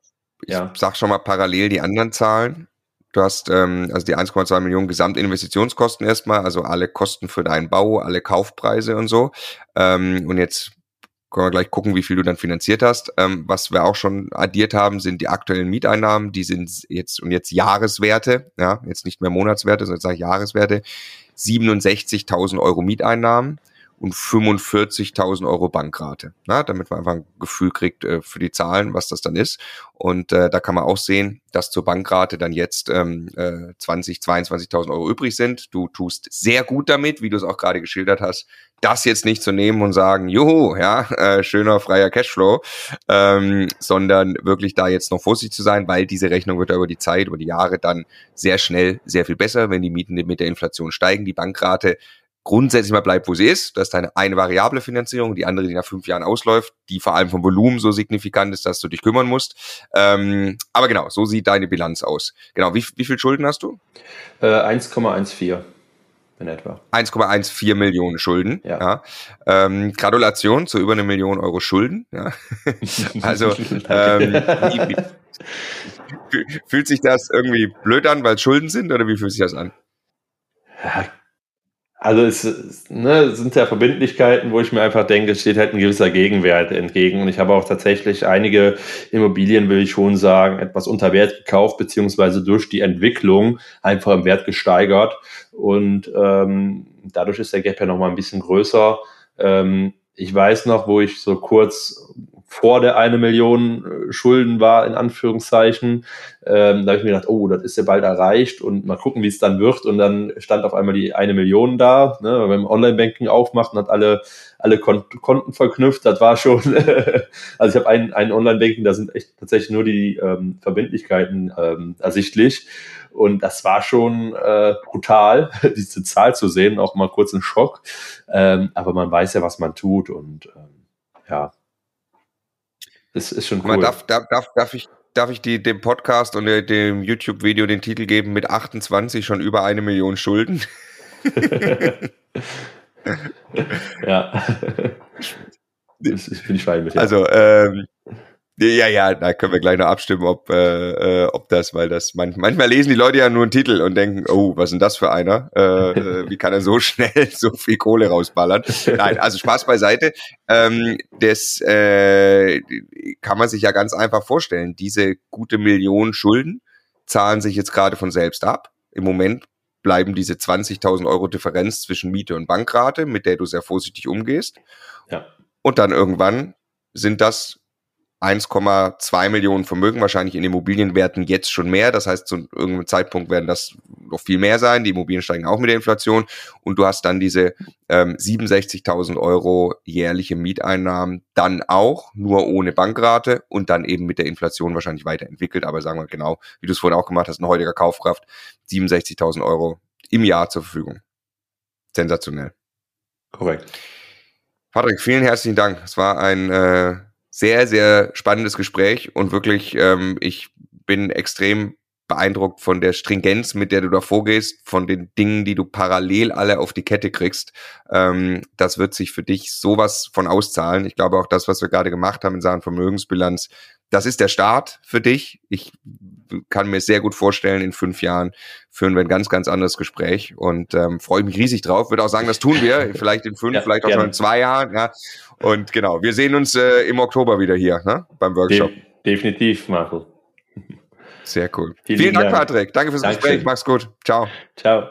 ich ja. sag schon mal parallel die anderen Zahlen. Du hast ähm, also die 1,2 Millionen Gesamtinvestitionskosten erstmal, also alle Kosten für deinen Bau, alle Kaufpreise und so. Ähm, und jetzt können wir gleich gucken, wie viel du dann finanziert hast. Ähm, was wir auch schon addiert haben, sind die aktuellen Mieteinnahmen. Die sind jetzt und jetzt Jahreswerte, ja, jetzt nicht mehr Monatswerte, sondern Jahreswerte. 67.000 Euro Mieteinnahmen und 45.000 Euro Bankrate, na, damit man einfach ein Gefühl kriegt äh, für die Zahlen, was das dann ist. Und äh, da kann man auch sehen, dass zur Bankrate dann jetzt ähm, äh, 20, 22.000 Euro übrig sind. Du tust sehr gut damit, wie du es auch gerade geschildert hast, das jetzt nicht zu nehmen und sagen, juhu, ja, äh, schöner freier Cashflow, ähm, sondern wirklich da jetzt noch vorsichtig zu sein, weil diese Rechnung wird ja über die Zeit, über die Jahre dann sehr schnell sehr viel besser, wenn die Mieten mit der Inflation steigen. Die Bankrate grundsätzlich mal bleibt, wo sie ist. Das ist deine eine variable Finanzierung, die andere, die nach fünf Jahren ausläuft, die vor allem vom Volumen so signifikant ist, dass du dich kümmern musst. Ähm, aber genau, so sieht deine Bilanz aus. Genau, wie, wie viel Schulden hast du?
Äh, 1,14 in etwa.
1,14 Millionen Schulden. Ja. ja. Ähm, Gratulation zu über eine Million Euro Schulden. Ja. also ähm, fühlt sich das irgendwie blöd an, weil es Schulden sind oder wie fühlt sich das an?
Also es ne, sind ja Verbindlichkeiten, wo ich mir einfach denke, es steht halt ein gewisser Gegenwert entgegen. Und ich habe auch tatsächlich einige Immobilien, will ich schon sagen, etwas unter Wert gekauft, beziehungsweise durch die Entwicklung einfach im Wert gesteigert. Und ähm, dadurch ist der Gap ja nochmal ein bisschen größer. Ähm, ich weiß noch, wo ich so kurz vor der eine Million äh, Schulden war, in Anführungszeichen. Ähm, da habe ich mir gedacht, oh, das ist ja bald erreicht und mal gucken, wie es dann wird. Und dann stand auf einmal die eine Million da. Ne? Man Online-Banking aufmacht und hat alle, alle Konten verknüpft, das war schon, also ich habe ein, ein Online-Banking, da sind echt tatsächlich nur die ähm, Verbindlichkeiten ähm, ersichtlich. Und das war schon äh, brutal, diese Zahl zu sehen, auch mal kurz ein Schock. Ähm, aber man weiß ja, was man tut und ähm, ja, das ist schon cool.
Man darf, darf, darf, darf ich, darf ich die, dem Podcast und dem YouTube-Video den Titel geben mit 28 schon über eine Million Schulden?
ja. Das, bin ich fein mit.
Ja. Also, ähm, ja, ja, da können wir gleich noch abstimmen, ob, äh, äh, ob das, weil das man, manchmal lesen die Leute ja nur einen Titel und denken, oh, was ist denn das für einer? Äh, äh, wie kann er so schnell so viel Kohle rausballern? Nein, also Spaß beiseite. Ähm, das äh, kann man sich ja ganz einfach vorstellen. Diese gute Million Schulden zahlen sich jetzt gerade von selbst ab. Im Moment bleiben diese 20.000 Euro Differenz zwischen Miete und Bankrate, mit der du sehr vorsichtig umgehst. Ja. Und dann irgendwann sind das 1,2 Millionen Vermögen, wahrscheinlich in Immobilienwerten jetzt schon mehr. Das heißt, zu irgendeinem Zeitpunkt werden das noch viel mehr sein. Die Immobilien steigen auch mit der Inflation. Und du hast dann diese ähm, 67.000 Euro jährliche Mieteinnahmen dann auch, nur ohne Bankrate und dann eben mit der Inflation wahrscheinlich weiterentwickelt. Aber sagen wir genau, wie du es vorhin auch gemacht hast, eine heutige Kaufkraft, 67.000 Euro im Jahr zur Verfügung. Sensationell.
Korrekt.
Patrick, vielen herzlichen Dank. Es war ein äh, sehr, sehr spannendes Gespräch und wirklich, ähm, ich bin extrem beeindruckt von der Stringenz, mit der du da vorgehst, von den Dingen, die du parallel alle auf die Kette kriegst. Ähm, das wird sich für dich sowas von auszahlen. Ich glaube auch das, was wir gerade gemacht haben in Sachen Vermögensbilanz, das ist der Start für dich. Ich kann mir sehr gut vorstellen, in fünf Jahren führen wir ein ganz, ganz anderes Gespräch und ähm, freue mich riesig drauf. Würde auch sagen, das tun wir, vielleicht in fünf, ja, vielleicht auch gerne. schon in zwei Jahren. Ja. Und genau, wir sehen uns äh, im Oktober wieder hier ne? beim Workshop. De
definitiv, Marco.
Sehr cool. Vielen, Vielen Dank, Dank, Patrick. Danke fürs Dankeschön. Gespräch. Mach's gut. Ciao.
Ciao.